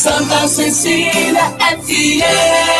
Santa Cecília FM.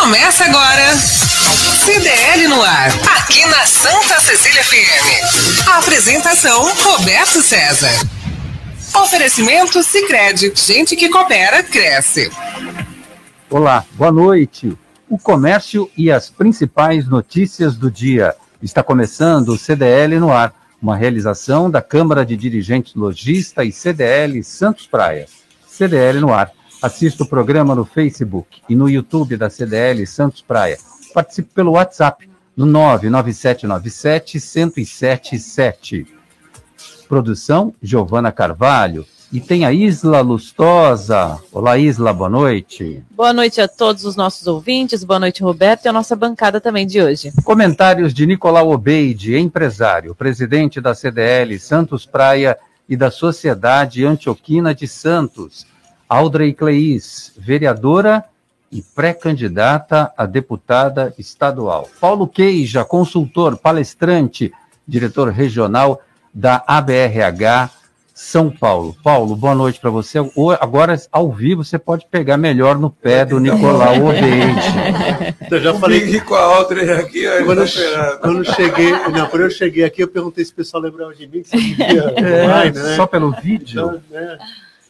Começa agora. CDL no ar, aqui na Santa Cecília FM. A apresentação Roberto César. Oferecimento Sicredi, gente que coopera cresce. Olá, boa noite. O comércio e as principais notícias do dia. Está começando o CDL no ar, uma realização da Câmara de Dirigentes Logista e CDL Santos Praia. CDL no ar. Assista o programa no Facebook e no YouTube da CDL Santos Praia. Participe pelo WhatsApp no 99797 1077. Produção Giovana Carvalho. E tem a Isla Lustosa. Olá, Isla, boa noite. Boa noite a todos os nossos ouvintes, boa noite, Roberto, e a nossa bancada também de hoje. Comentários de Nicolau Obeide, empresário, presidente da CDL Santos Praia e da Sociedade Antioquina de Santos. Audrey Cleis, vereadora e pré-candidata a deputada estadual. Paulo Queija, consultor, palestrante, diretor regional da ABRH são Paulo. Paulo, boa noite para você. Agora, ao vivo, você pode pegar melhor no pé do Nicolau Obeide. Eu já falei com a Audrey aqui. Quando, eu, quando cheguei, não, quando eu cheguei aqui, eu perguntei se o pessoal lembrava de mim, que você é, online, né? Só pelo vídeo? Então, né?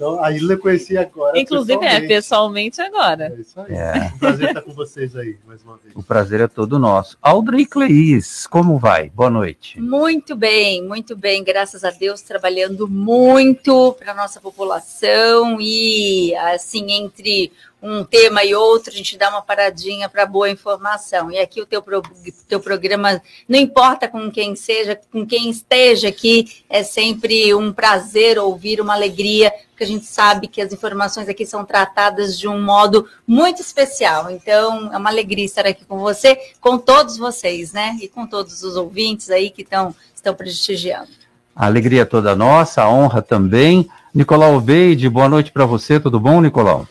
Então, a Ilha eu conheci agora. Inclusive, pessoalmente. é, pessoalmente agora. É isso aí. É. Um prazer estar com vocês aí, mais uma vez. O prazer é todo nosso. Audrey Cleis, como vai? Boa noite. Muito bem, muito bem, graças a Deus, trabalhando muito para a nossa população e, assim, entre um tema e outro, a gente dá uma paradinha para boa informação. E aqui o teu, pro, teu programa, não importa com quem seja, com quem esteja aqui, é sempre um prazer ouvir, uma alegria, porque a gente sabe que as informações aqui são tratadas de um modo muito especial. Então, é uma alegria estar aqui com você, com todos vocês, né? E com todos os ouvintes aí que estão, estão prestigiando. A alegria é toda nossa, a honra também. Nicolau Beide, boa noite para você, tudo bom, Nicolau?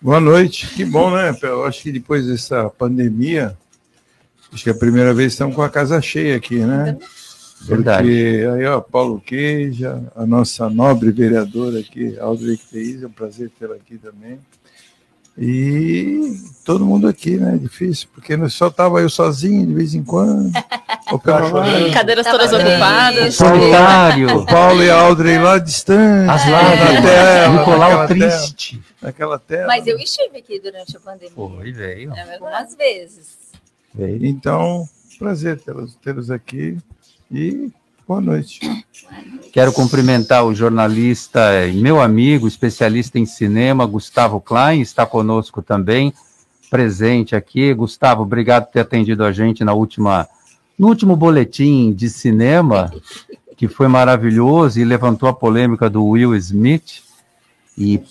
Boa noite, que bom, né? Eu acho que depois dessa pandemia, acho que é a primeira vez que estamos com a casa cheia aqui, né? Verdade. Porque aí, ó, Paulo Queija, a nossa nobre vereadora aqui, Audrey Cleis, é um prazer tê-la aqui também. E todo mundo aqui, né? Difícil, porque só tava eu sozinho de vez em quando. O Cadeiras todas ocupadas. Solitário. O Paulo e a Audrey lá distante. As lágrimas. Na tela, Nicolau triste. Tela, naquela tela. Mas eu estive aqui durante a pandemia. Foi, veio. É Algumas vezes. Veio. Então, prazer tê-los tê aqui. E Boa noite. Quero cumprimentar o jornalista e meu amigo, especialista em cinema, Gustavo Klein, está conosco também, presente aqui. Gustavo, obrigado por ter atendido a gente na última, no último boletim de cinema, que foi maravilhoso e levantou a polêmica do Will Smith. E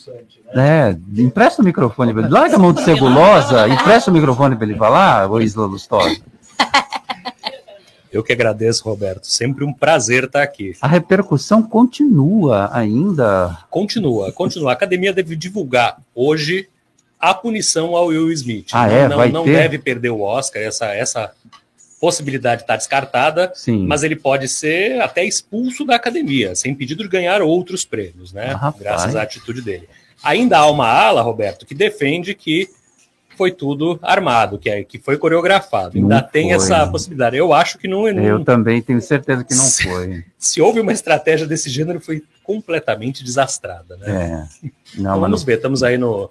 é, empresta o microfone. Larga a mão de cebulosa, empresta o microfone para ele falar, Isla Lustosa. Eu que agradeço, Roberto. Sempre um prazer estar aqui. A repercussão continua ainda. Continua, continua. A academia deve divulgar hoje a punição ao Will Smith. Ah, é? Não, Vai não ter? deve perder o Oscar, essa, essa possibilidade está descartada, Sim. mas ele pode ser até expulso da academia, sem pedido de ganhar outros prêmios, né? Ah. Graças à atitude dele. Ainda há uma ala, Roberto, que defende que foi tudo armado, que, é, que foi coreografado. Ainda Não tem foi. essa possibilidade. Eu acho que não, não Eu também tenho certeza que não Se- foi. se houve uma estratégia desse gênero, foi completamente desastrada. Né? É. Não, Então, vamos não- ver, estamos aí no.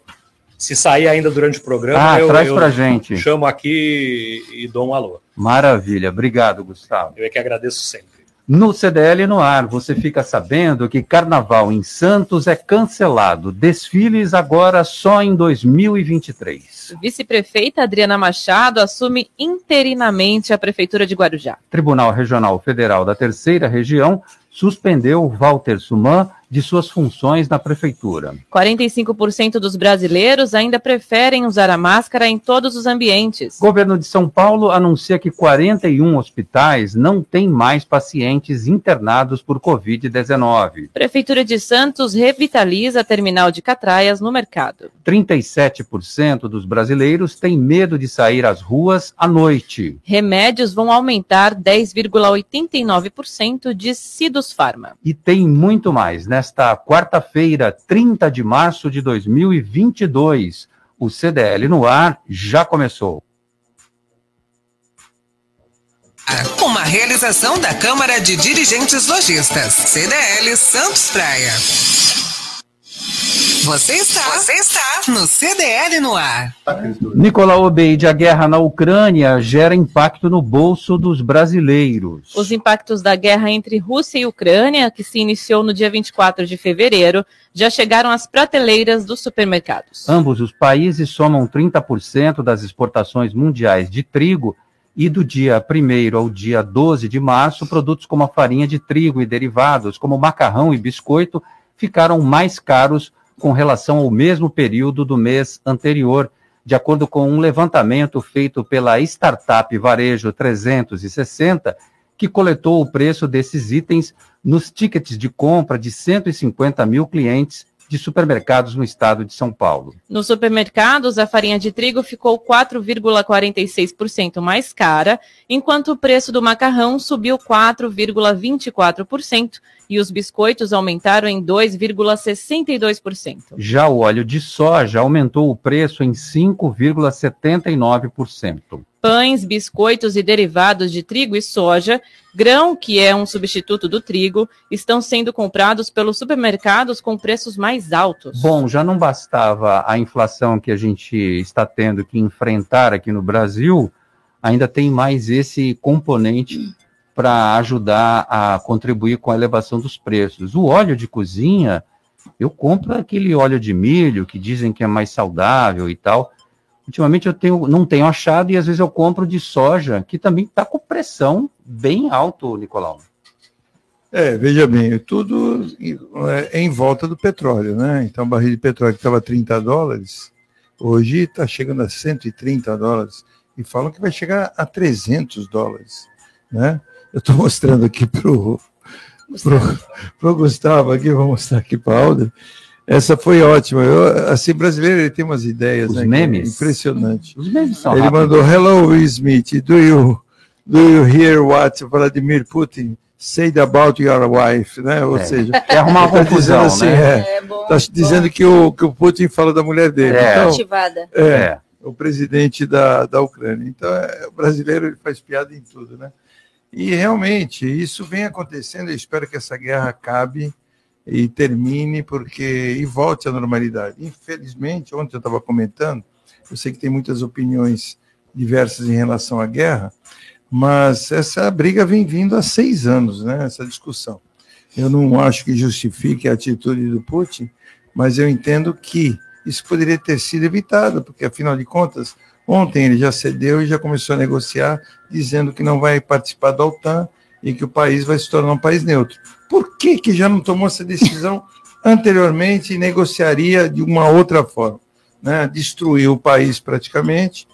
Se sair ainda durante o programa, Ah, eu, traz eu pra gente. chamo aqui e dou um alô. Maravilha. Obrigado, Gustavo. Eu é que agradeço sempre. No CDL no ar, você fica sabendo que carnaval em Santos é cancelado. Desfiles agora só em 2023. Vice-prefeita Adriana Machado assume interinamente a Prefeitura de Guarujá. Tribunal Regional Federal da Terceira Região suspendeu Walter Suman de suas funções na prefeitura. 45% dos brasileiros ainda preferem usar a máscara em todos os ambientes. Governo de São Paulo anuncia que 41 hospitais não têm mais pacientes internados por Covid-19. Prefeitura de Santos revitaliza a terminal de Catraias no mercado. 37% dos brasileiros têm medo de sair às ruas à noite. Remédios vão aumentar 10,89%, diz Sidus Pharma. E tem muito mais. Nesta quarta-feira, 30 de março de 2022, o CDL no ar já começou. Uma realização da Câmara de Dirigentes Lojistas, CDL Santos Praia. Você está, você está no CDL no ar. Nicolau Obeide, a guerra na Ucrânia gera impacto no bolso dos brasileiros. Os impactos da guerra entre Rússia e Ucrânia, que se iniciou no dia 24 de fevereiro, já chegaram às prateleiras dos supermercados. Ambos os países somam 30% das exportações mundiais de trigo e do dia 1 ao dia 12 de março, produtos como a farinha de trigo e derivados, como macarrão e biscoito, ficaram mais caros com relação ao mesmo período do mês anterior, de acordo com um levantamento feito pela startup Varejo 360, que coletou o preço desses itens nos tickets de compra de 150 mil clientes de supermercados no estado de São Paulo. Nos supermercados, a farinha de trigo ficou 4,46% mais cara, enquanto o preço do macarrão subiu 4,24% e os biscoitos aumentaram em 2,62%. Já o óleo de soja aumentou o preço em 5,79%. Pães, biscoitos e derivados de trigo e soja, grão, que é um substituto do trigo, estão sendo comprados pelos supermercados com preços mais altos. Bom, já não bastava a inflação que a gente está tendo que enfrentar aqui no Brasil, ainda tem mais esse componente para ajudar a contribuir com a elevação dos preços. O óleo de cozinha, eu compro aquele óleo de milho que dizem que é mais saudável e tal. Ultimamente eu tenho, não tenho achado e às vezes eu compro de soja, que também está com pressão bem alto, Nicolau. É, veja bem, tudo é em volta do petróleo, né? Então, barril de petróleo que estava 30 dólares, hoje está chegando a 130 dólares e falam que vai chegar a 300 dólares, né? Eu estou mostrando aqui para o pro Gustavo aqui, vou mostrar aqui para a Alda. Essa foi ótima. Eu, assim, brasileiro ele tem umas ideias, Os né? é memes? Impressionante. Os memes são Ele rápidos. mandou Hello Will Smith, do you do you hear what Vladimir Putin said about your wife, né? Ou É. seja, Quer arrumar uma ele tá dizendo confusão, né? é, É bom. tá dizendo que o que o Putin fala da mulher dele. É. Então, Ativada. é, É. o presidente da, da Ucrânia. Então, é, o brasileiro ele faz piada em tudo, né? E realmente isso vem acontecendo. Eu espero que essa guerra acabe e termine, porque e volte à normalidade. Infelizmente, ontem eu estava comentando, eu sei que tem muitas opiniões diversas em relação à guerra, mas essa briga vem vindo há seis anos, né? Essa discussão. Eu não acho que justifique a atitude do Putin, mas eu entendo que isso poderia ter sido evitado, porque afinal de contas, ontem ele já cedeu e já começou a negociar, dizendo que não vai participar da OTAN e que o país vai se tornar um país neutro. Por que, que já não tomou essa decisão anteriormente e negociaria de uma outra forma? Né? Destruiu o país praticamente,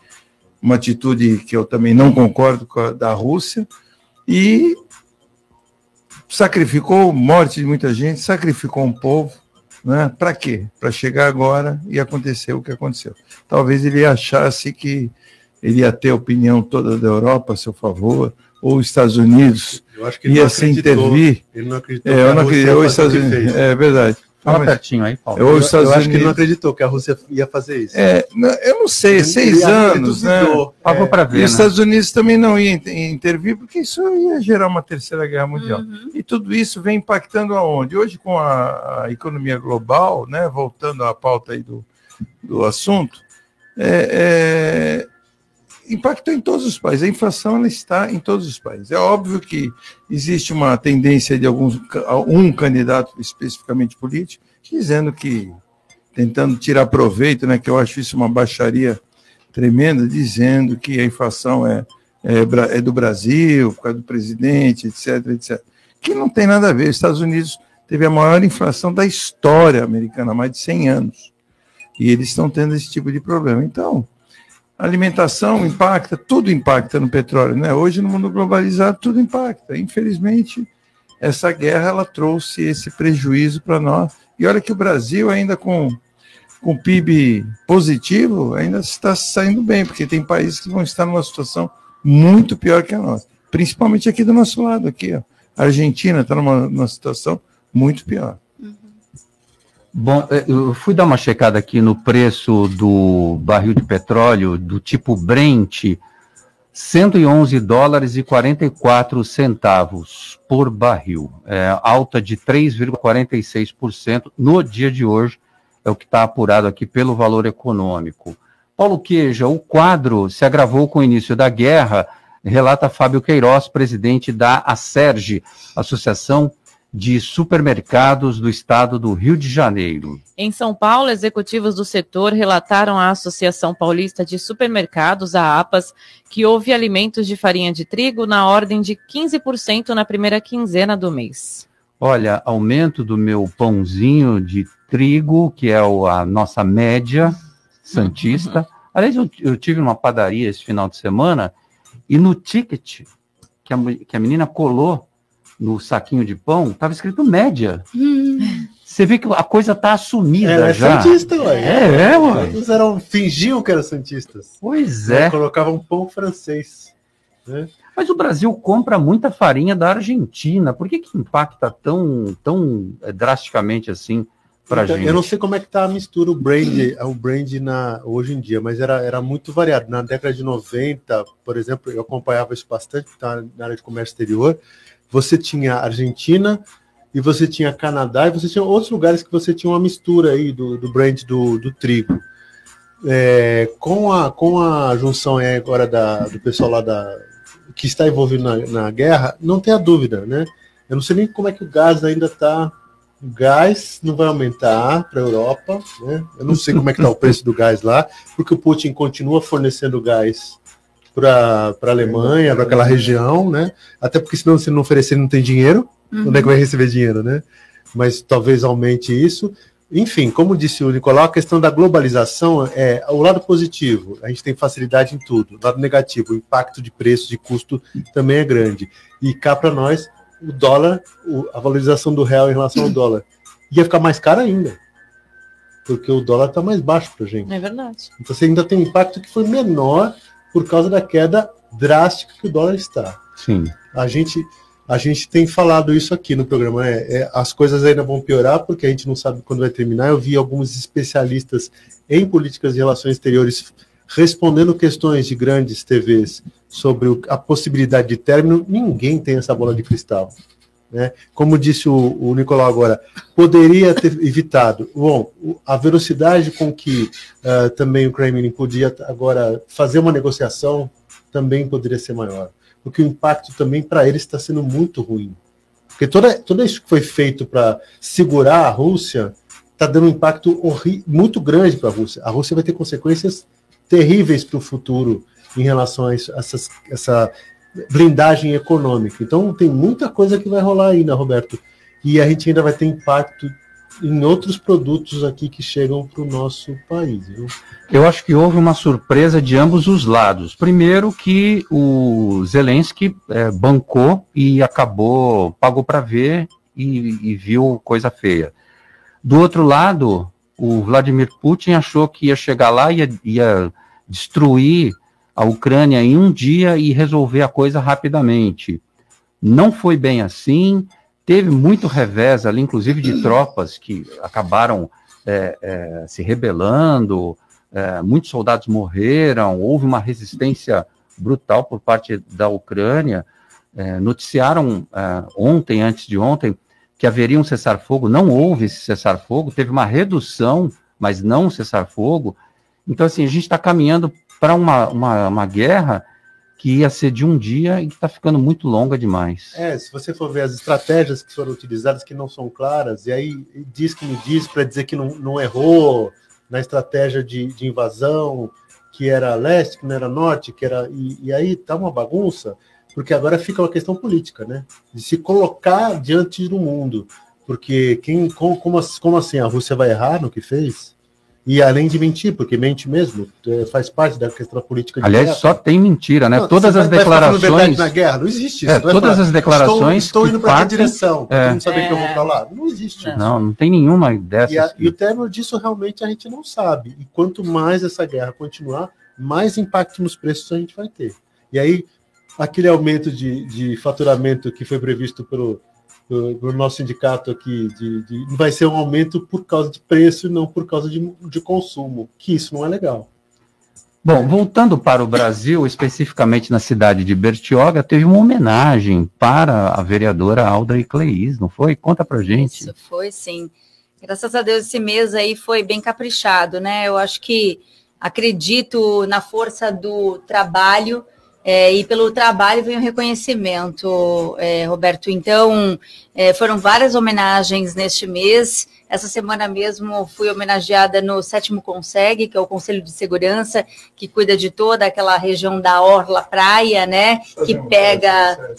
uma atitude que eu também não concordo com a da Rússia, e sacrificou morte de muita gente, sacrificou um povo, né? Para quê? Para chegar agora e acontecer o que aconteceu. Talvez ele achasse que ele ia ter a opinião toda da Europa a seu favor, ou os Estados Unidos Eu acho que ele ia se intervir. Ele não acreditou É, eu não acredito, os Estados Unidos, é verdade. Fala Mas- pertinho aí, Paulo. Eu- Eu, os Estados eu acho que ele não Unidos- acreditou que a Rússia ia fazer isso. É, não, eu não sei, Ele- seis anos, né? É, para E ver, os né? Estados Unidos também não iam inter- intervir, porque isso ia gerar uma terceira guerra mundial. Uhum. E tudo isso vem impactando aonde? Hoje, com a, a economia global, né, voltando à pauta aí do, do assunto, é, é, impactou em todos os países. A inflação ela está em todos os países. É óbvio que existe uma tendência de alguns um candidato especificamente político dizendo que tentando tirar proveito, né, que eu acho isso uma baixaria tremenda, dizendo que a inflação é, é, é do Brasil, por causa do presidente, etc, etc. Que não tem nada a ver. Os Estados Unidos teve a maior inflação da história americana, há mais de 100 anos. E eles estão tendo esse tipo de problema. Então, alimentação impacta, tudo impacta no petróleo, né? Hoje, no mundo globalizado, tudo impacta. Infelizmente, essa guerra ela trouxe esse prejuízo para nós. E olha que o Brasil, ainda com, com PIB positivo, ainda está saindo bem, porque tem países que vão estar numa situação muito pior que a nossa. Principalmente aqui do nosso lado, aqui, ó. A Argentina está numa, numa situação muito pior. Bom, eh, eu fui dar uma checada aqui no preço do barril de petróleo do tipo Brent, 111 dólares e 44 centavos por barril, é, alta de 3,46% no dia de hoje, é o que está apurado aqui pelo valor econômico. Paulo Queja, o quadro se agravou com o início da guerra, relata Fábio Queiroz, presidente da ASERGE, Associação de Supermercados do Estado do Rio de Janeiro. Em São Paulo, executivos do setor relataram à Associação Paulista de Supermercados, a APAS, que houve alimentos de farinha de trigo na ordem de 15% na primeira quinzena do mês. Olha, aumento do meu pãozinho de trigo, que é a nossa média santista. Aliás, eu, eu tive numa padaria esse final de semana e no ticket que a, que a menina colou no saquinho de pão, estava escrito média. Você vê que a coisa está assumida Era já. Santista, ué. É, é, ué. Eles eram, fingiam que eram Santistas. Pois Né? é. Colocavam pão francês. Né? Mas o Brasil compra muita farinha da Argentina. Por que, que impacta tão, tão eh, drasticamente assim para Então, gente? Eu não sei como é que tá a mistura, o brand, o brand na, hoje em dia, mas era, era muito variado. Na década de 90, por exemplo, eu acompanhava isso bastante, tá na área de comércio exterior. Você tinha Argentina e você tinha Canadá e você tinha outros lugares que você tinha uma mistura aí do, do brand do, do trigo. É, com, a, com a junção aí agora da, do pessoal lá da, que está envolvido na, na guerra, não tenha dúvida, né? Eu não sei nem como é que o gás ainda está o gás não vai aumentar para a Europa, né? Eu não sei como é que está o preço do gás lá, porque o Putin continua fornecendo gás para a Alemanha, para aquela região, né? Até porque senão se não oferecer não tem dinheiro, Uhum. onde é que vai receber dinheiro, né? Mas talvez aumente isso. Enfim, como disse o Nicolau, a questão da globalização é o lado positivo, a gente tem facilidade em tudo. O lado negativo, o impacto de preço, de custo também é grande. E cá para nós, o dólar, a valorização do real em relação ao dólar, ia ficar mais caro ainda. Porque o dólar está mais baixo para gente. É verdade. Então você ainda tem um impacto que foi menor por causa da queda drástica que o dólar está. Sim. A gente, a gente tem falado isso aqui no programa. É, é, as coisas ainda vão piorar porque a gente não sabe quando vai terminar. Eu vi alguns especialistas em políticas de relações exteriores respondendo questões de grandes TVs sobre a possibilidade de término. Ninguém tem essa bola de cristal. Né? Como disse o, o Nicolau agora, poderia ter evitado. Bom, a velocidade com que ah, também o Kremlin podia agora fazer uma negociação também poderia ser maior. Porque o impacto também para eles está sendo muito ruim. Porque toda, tudo isso que foi feito para segurar a Rússia está dando um impacto muito grande para a Rússia. A Rússia vai ter consequências terríveis para o futuro em relação a isso, essas, essa blindagem econômica. Então tem muita coisa que vai rolar ainda, Roberto. E a gente ainda vai ter impacto em outros produtos aqui que chegam para o nosso país. Viu? Eu acho que houve uma surpresa de ambos os lados. Primeiro que o Zelensky eh, bancou e acabou, pagou para ver e, e viu coisa feia. Do outro lado, o Vladimir Putin achou que ia chegar lá e ia, ia destruir a Ucrânia em um dia e resolver a coisa rapidamente. Não foi bem assim. teve muito revés ali, inclusive de tropas que acabaram é, é, se rebelando, é, muitos soldados morreram, houve uma resistência brutal por parte da Ucrânia. É, noticiaram é, ontem, antes de ontem, que haveria um cessar-fogo, não houve esse cessar-fogo, teve uma redução, mas não um cessar-fogo. Então, assim, a gente está caminhando para uma, uma, uma guerra que ia ser de um dia e está ficando muito longa demais. É, se você for ver as estratégias que foram utilizadas que não são claras, e aí diz que me diz para dizer que não, não errou na estratégia de, de, invasão, que era leste, que não era norte, que era. E, e aí tá uma bagunça, porque agora fica uma questão política, né? De se colocar diante do mundo. Porque quem, como, como assim a Rússia vai errar no que fez? E além de mentir, porque mente mesmo, é, faz parte da questão política. Aliás, guerra. só tem mentira, né? Não, todas as vai, declarações. Vai na guerra, não existe isso. É, todas falar, as declarações. Estou, estou indo para partem... direção, é. não saber é. que eu vou para lá. Não existe. Isso. Não, não tem nenhuma dessas. E, a, e o término disso realmente a gente não sabe. E quanto mais essa guerra continuar, mais impacto nos preços a gente vai ter. E aí, aquele aumento de, de faturamento que foi previsto pelo do, nosso sindicato aqui, de, de, vai ser um aumento por causa de preço e não por causa de, de consumo, que isso não é legal. Bom, voltando para o Brasil, especificamente na cidade de Bertioga, teve uma homenagem para a vereadora Alda Icleis, não foi? Conta para gente. Isso, foi sim. Graças a Deus esse mês aí foi bem caprichado, né? Eu acho que acredito na força do trabalho, é, e pelo trabalho vem o reconhecimento, é, Roberto. Então, é, foram várias homenagens neste mês. Essa semana mesmo fui homenageada no Sétimo Conseg, que é o Conselho de Segurança, que cuida de toda aquela região da Orla Praia, né? Que pega.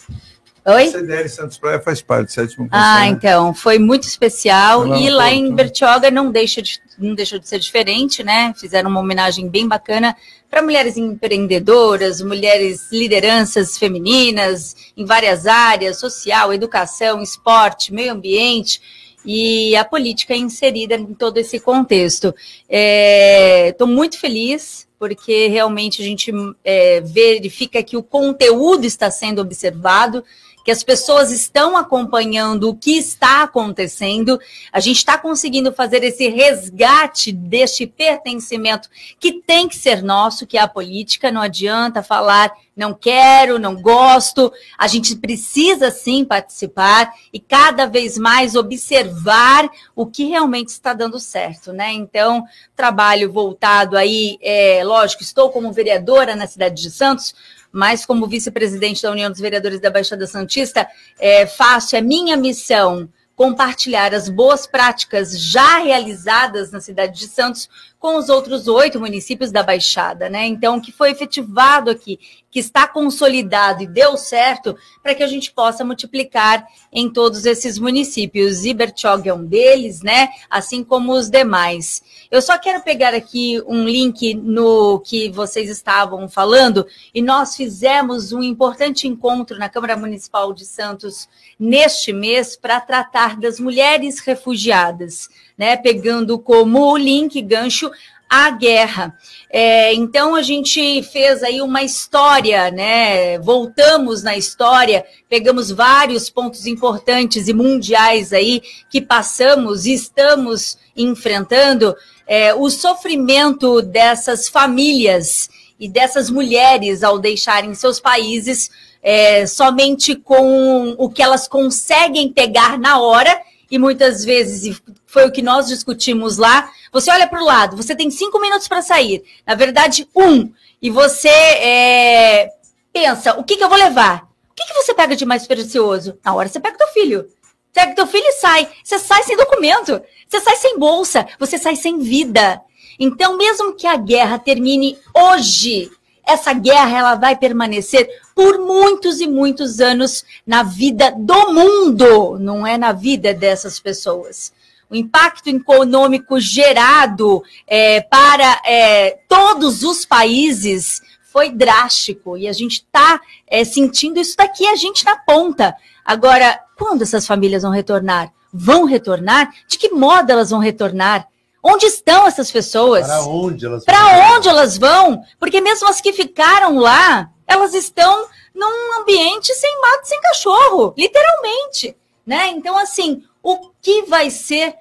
Oi? A CDL Santos Praia faz parte do sétimo Ah, então, foi muito especial. e lá em Bertioga não deixa, de, não deixa de ser diferente, né? Fizeram uma homenagem bem bacana para mulheres empreendedoras, mulheres lideranças femininas em várias áreas, social, educação, esporte, meio ambiente e a política é inserida em todo esse contexto. Estou é, muito feliz porque realmente a gente é, verifica que o conteúdo está sendo observado que as pessoas estão acompanhando o que está acontecendo, a gente está conseguindo fazer esse resgate deste pertencimento que tem que ser nosso, que é a política, não adianta falar não quero, não gosto, a gente precisa sim participar e cada vez mais observar o que realmente está dando certo, né? Então, trabalho voltado aí, é, lógico, estou como vereadora na cidade de Santos, mas como vice-presidente da União dos Vereadores da Baixada Santista, é, faço, é minha missão compartilhar as boas práticas já realizadas na cidade de Santos com os outros oito municípios da Baixada, né? Então, o que foi efetivado aqui, que está consolidado e deu certo, para que a gente possa multiplicar em todos esses municípios. Ibertog é um deles, né? Assim como os demais. Eu só quero pegar aqui um link no que vocês estavam falando, e nós fizemos um importante encontro na Câmara Municipal de Santos neste mês para tratar das mulheres refugiadas, né? Pegando como link, gancho, a guerra. É, então a gente fez aí uma história, né? Voltamos na história, pegamos vários pontos importantes e mundiais aí que passamos e estamos enfrentando é, o sofrimento dessas famílias e dessas mulheres ao deixarem seus países é, somente com o que elas conseguem pegar na hora e muitas vezes foi o que nós discutimos lá. Você olha para o lado, você tem cinco minutos para sair, na verdade um, e você é, pensa, o que, que eu vou levar? O que, que você pega de mais precioso? Na hora você pega teu filho. Pega teu filho e sai. Você sai sem documento. Você sai sem bolsa. Você sai sem vida. Então, mesmo que a guerra termine hoje, essa guerra ela vai permanecer por muitos e muitos anos na vida do mundo, não é na vida dessas pessoas. O impacto econômico gerado é, para é, todos os países foi drástico e a gente está é, sentindo isso daqui, a gente na ponta. Agora, quando essas famílias vão retornar? Vão retornar? De que modo elas vão retornar? Onde estão essas pessoas? Para onde elas vão? Para onde elas vão? Porque mesmo as que ficaram lá, elas estão num ambiente sem mato, sem cachorro, literalmente. né? Então, assim, o que vai ser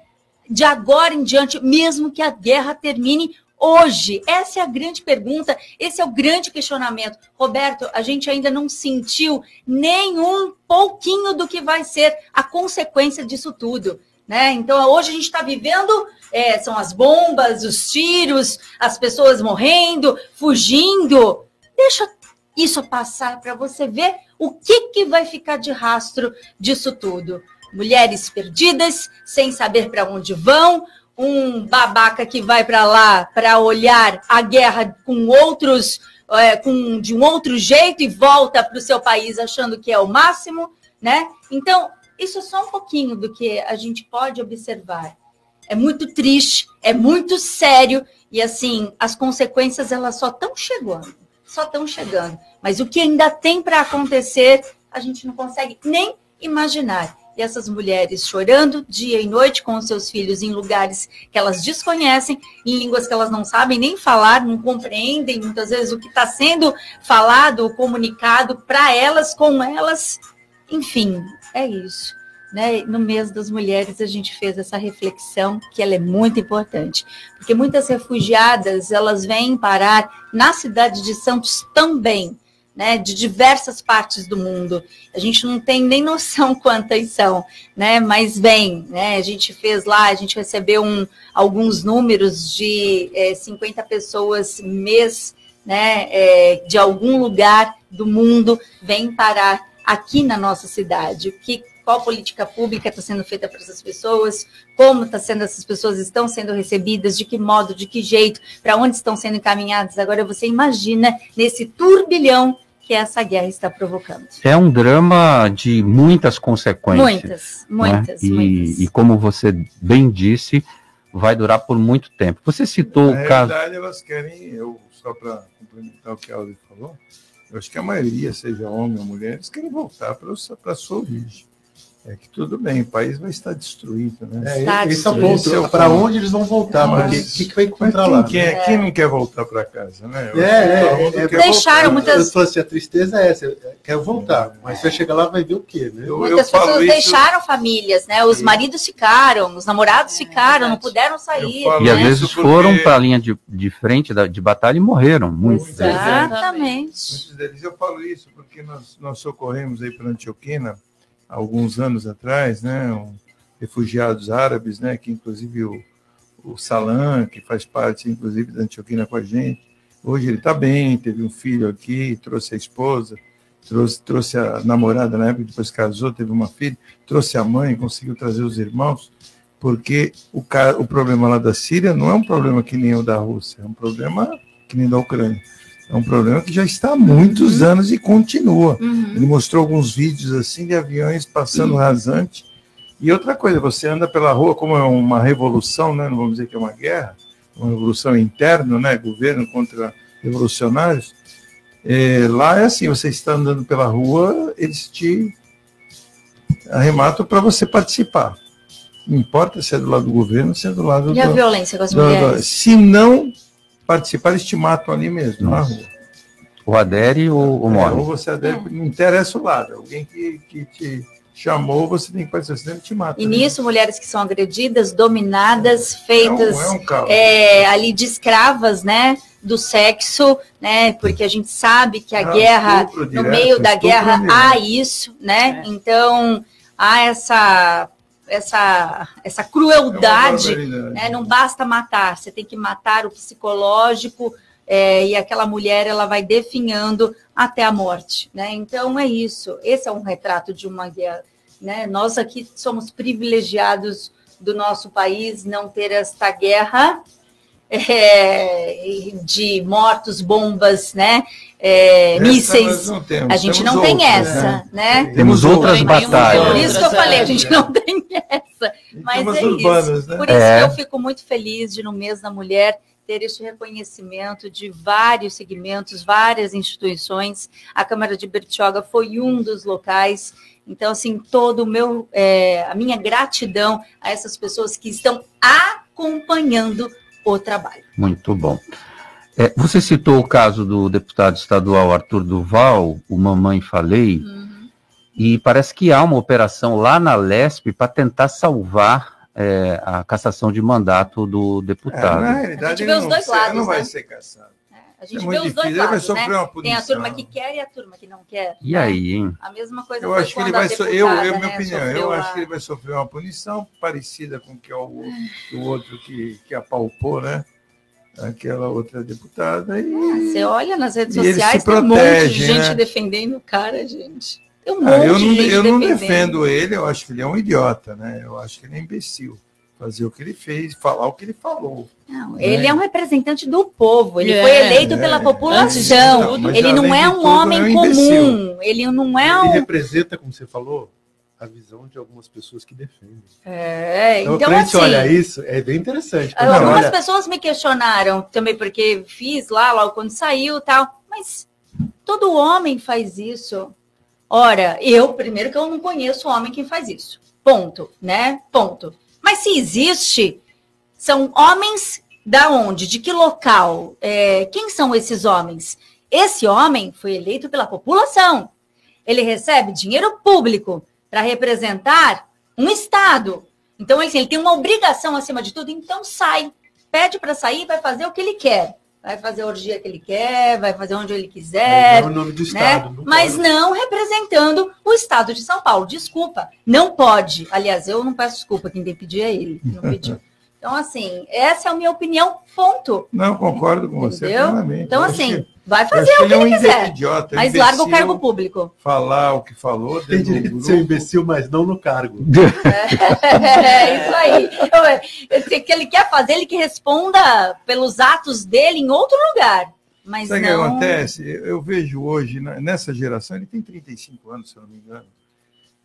de agora em diante, mesmo que a guerra termine hoje? Essa é a grande pergunta, esse é o grande questionamento. Roberto, a gente ainda não sentiu nenhum pouquinho do que vai ser a consequência disso tudo. Né? Então, hoje a gente está vivendo, é, são as bombas, os tiros, as pessoas morrendo, fugindo. Deixa isso passar para você ver o que, que vai ficar de rastro disso tudo. Mulheres perdidas, sem saber para onde vão, um babaca que vai para lá para olhar a guerra com outros, é, com, de um outro jeito e volta para o seu país achando que é o máximo, né? Então, isso é só um pouquinho do que a gente pode observar. É muito triste, é muito sério e assim as consequências elas só estão chegando, só estão chegando. Mas o que ainda tem para acontecer a gente não consegue nem imaginar. E essas mulheres chorando dia e noite com os seus filhos em lugares que elas desconhecem, em línguas que elas não sabem nem falar, não compreendem muitas vezes o que está sendo falado, comunicado para elas, com elas. Enfim, é isso. Né? No mês das mulheres a gente fez essa reflexão que ela é muito importante, porque muitas refugiadas elas vêm parar na cidade de Santos também, né? De diversas partes do mundo. A gente não tem nem noção quantas são, né? Mas vem, né? A gente fez lá, a gente recebeu um, alguns números de é, 50 pessoas mês, né? É, de algum lugar do mundo vem parar aqui na nossa cidade, que qual política pública está sendo feita para essas pessoas, como está sendo essas pessoas estão sendo recebidas, de que modo, de que jeito, para onde estão sendo encaminhadas. Agora você imagina nesse turbilhão que essa guerra está provocando. É um drama de muitas consequências. Muitas, muitas, né? e, muitas. E como você bem disse, vai durar por muito tempo. Você citou Na o caso. realidade, elas querem, eu, só para complementar o que a Aldi falou, eu acho que a maioria, seja homem ou mulher, eles querem voltar para a sua origem. É que tudo bem, o país vai estar destruído, né? É, esse é o ponto. Para onde eles vão voltar? Porque o que, que vai encontrar lá? Quem, quer, quem não quer voltar para casa, né? Eu É, é, é, quer Deixaram voltar. muitas- Eu falo assim, a tristeza é essa, eu quero voltar, mas você chegar lá vai ver o quê, né? Eu, eu Muitas falo pessoas isso, deixaram famílias, né? Os maridos ficaram, os namorados ficaram, não puderam sair. falo E às né? vezes porque- foram para a linha de, de frente da, de batalha e morreram. Muitos deles. Exatamente. Muitos deles eu falo isso porque nós, nós socorremos aí para Antioquina alguns anos atrás, né, um, refugiados árabes, né, que inclusive o, o Salam, que faz parte inclusive da Antioquina com a gente, hoje ele está bem, teve um filho aqui, trouxe a esposa, trouxe, trouxe a namorada na época, depois casou, teve uma filha, trouxe a mãe, conseguiu trazer os irmãos, porque o, o problema lá da Síria não é um problema que nem o da Rússia, é um problema que nem da Ucrânia. É um problema que já está há muitos anos e continua. Uhum. Ele mostrou alguns vídeos assim de aviões passando rasante. E outra coisa, você anda pela rua como é uma revolução, né? Não vamos dizer que é uma guerra, uma revolução interna, né? Governo contra revolucionários. É, lá é assim, você está andando pela rua, eles te arrematam para você participar. Não importa se é do lado do governo, se é do lado E a do, violência com as mulheres? Se não participar, eles te matam ali mesmo, na rua. Ou adere ou, ou É, morre. ou você adere, não interessa o lado. Alguém que, que te chamou, você tem que participar, senão ele te mata. E né? nisso, mulheres que são agredidas, dominadas, feitas É um- é um é, ali de escravas, né? Do sexo, né? Porque a gente sabe que a Ah, guerra, estupro no direto, meio da guerra, direto. há isso, né? Então, há essa, essa, essa crueldade. É né? Não basta matar, você tem que matar o psicológico, é, e aquela mulher ela vai definhando até a morte. Né? Então é isso. Esse é um retrato de uma guerra. Né? Nós aqui somos privilegiados do nosso país não ter esta guerra é, de mortos, bombas, né? É, mísseis. a gente temos não tem outras, essa, né? Temos outras batalhas. Por isso que eu falei, a gente não tem essa. Mas Temos é urbanas, isso. né? Por isso É. que eu fico muito feliz de, no mês da mulher, ter este reconhecimento de vários segmentos, várias instituições. A Câmara de Bertioga foi um dos locais. Então, assim, todo o meu, é, a minha gratidão a essas pessoas que estão acompanhando o trabalho. Muito bom. É, você citou o caso do deputado estadual Arthur Duval, o Mamãe Falei. E parece que há uma operação lá na LESP para tentar salvar é, a cassação de mandato do deputado. É, na realidade, A gente ele vê os não, dois ser- lados, não vai né? ser caçado. A gente É vê os dois difícil, ele vai lados, né? Tem a turma que quer e a turma que não quer. E aí, hein? A mesma coisa Eu acho que ele a vai so... eu, eu, minha né, opinião, eu sofreu acho a- que ele vai sofrer uma punição parecida com que é o, o outro que, que apalpou, né? Aquela outra deputada. E... Você olha nas redes sociais, tem um monte de gente né? defendendo o cara, gente. Tem um monte Ah, eu não, de gente eu não defendo ele, eu acho que ele é um idiota, né? Eu acho que ele é imbecil. Fazer o que ele fez, falar o que ele falou. Não, ele é um representante do povo, ele É, foi eleito é, pela é. população. Não, mas ele não é um tudo, homem é um comum. Ele não é Ele um. representa, como você falou, a visão de algumas pessoas que defendem. É, Então, então quando a gente assim. olha isso, é bem interessante. Algumas olha- pessoas me questionaram também, porque fiz lá, logo quando saiu e tal. Mas todo homem faz isso. Ora, eu, primeiro que eu não conheço homem que faz isso. Ponto, né? Ponto. Mas se existe, são homens da onde? De que local? É, quem são esses homens? Esse homem foi eleito pela população. Ele recebe dinheiro público para representar um Estado. Então, assim, ele tem uma obrigação acima de tudo, então sai. Pede para sair, vai fazer o que ele quer. Vai fazer a orgia que ele quer, vai fazer onde ele quiser. Não é o nome do né? Estado. não Mas pode. não representando o Estado de São Paulo. Desculpa, não pode. Aliás, eu não peço desculpa, quem tem que pedir é ele. Não pediu. Então, assim, essa é a minha opinião, ponto. Não, concordo com você Entendeu? plenamente. Então, assim, que- vai fazer o que é um ele quiser. idiota, Mas imbecil, larga o cargo público. Falar o que falou. Tem direito de ser um imbecil, mas não no cargo. É isso aí. Eu- eu- que ele quer fazer, ele que responda pelos atos dele em outro lugar. Mas Sabe o que não... acontece? Eu eu vejo hoje, né, nessa geração, ele tem 35 anos, se eu não me engano.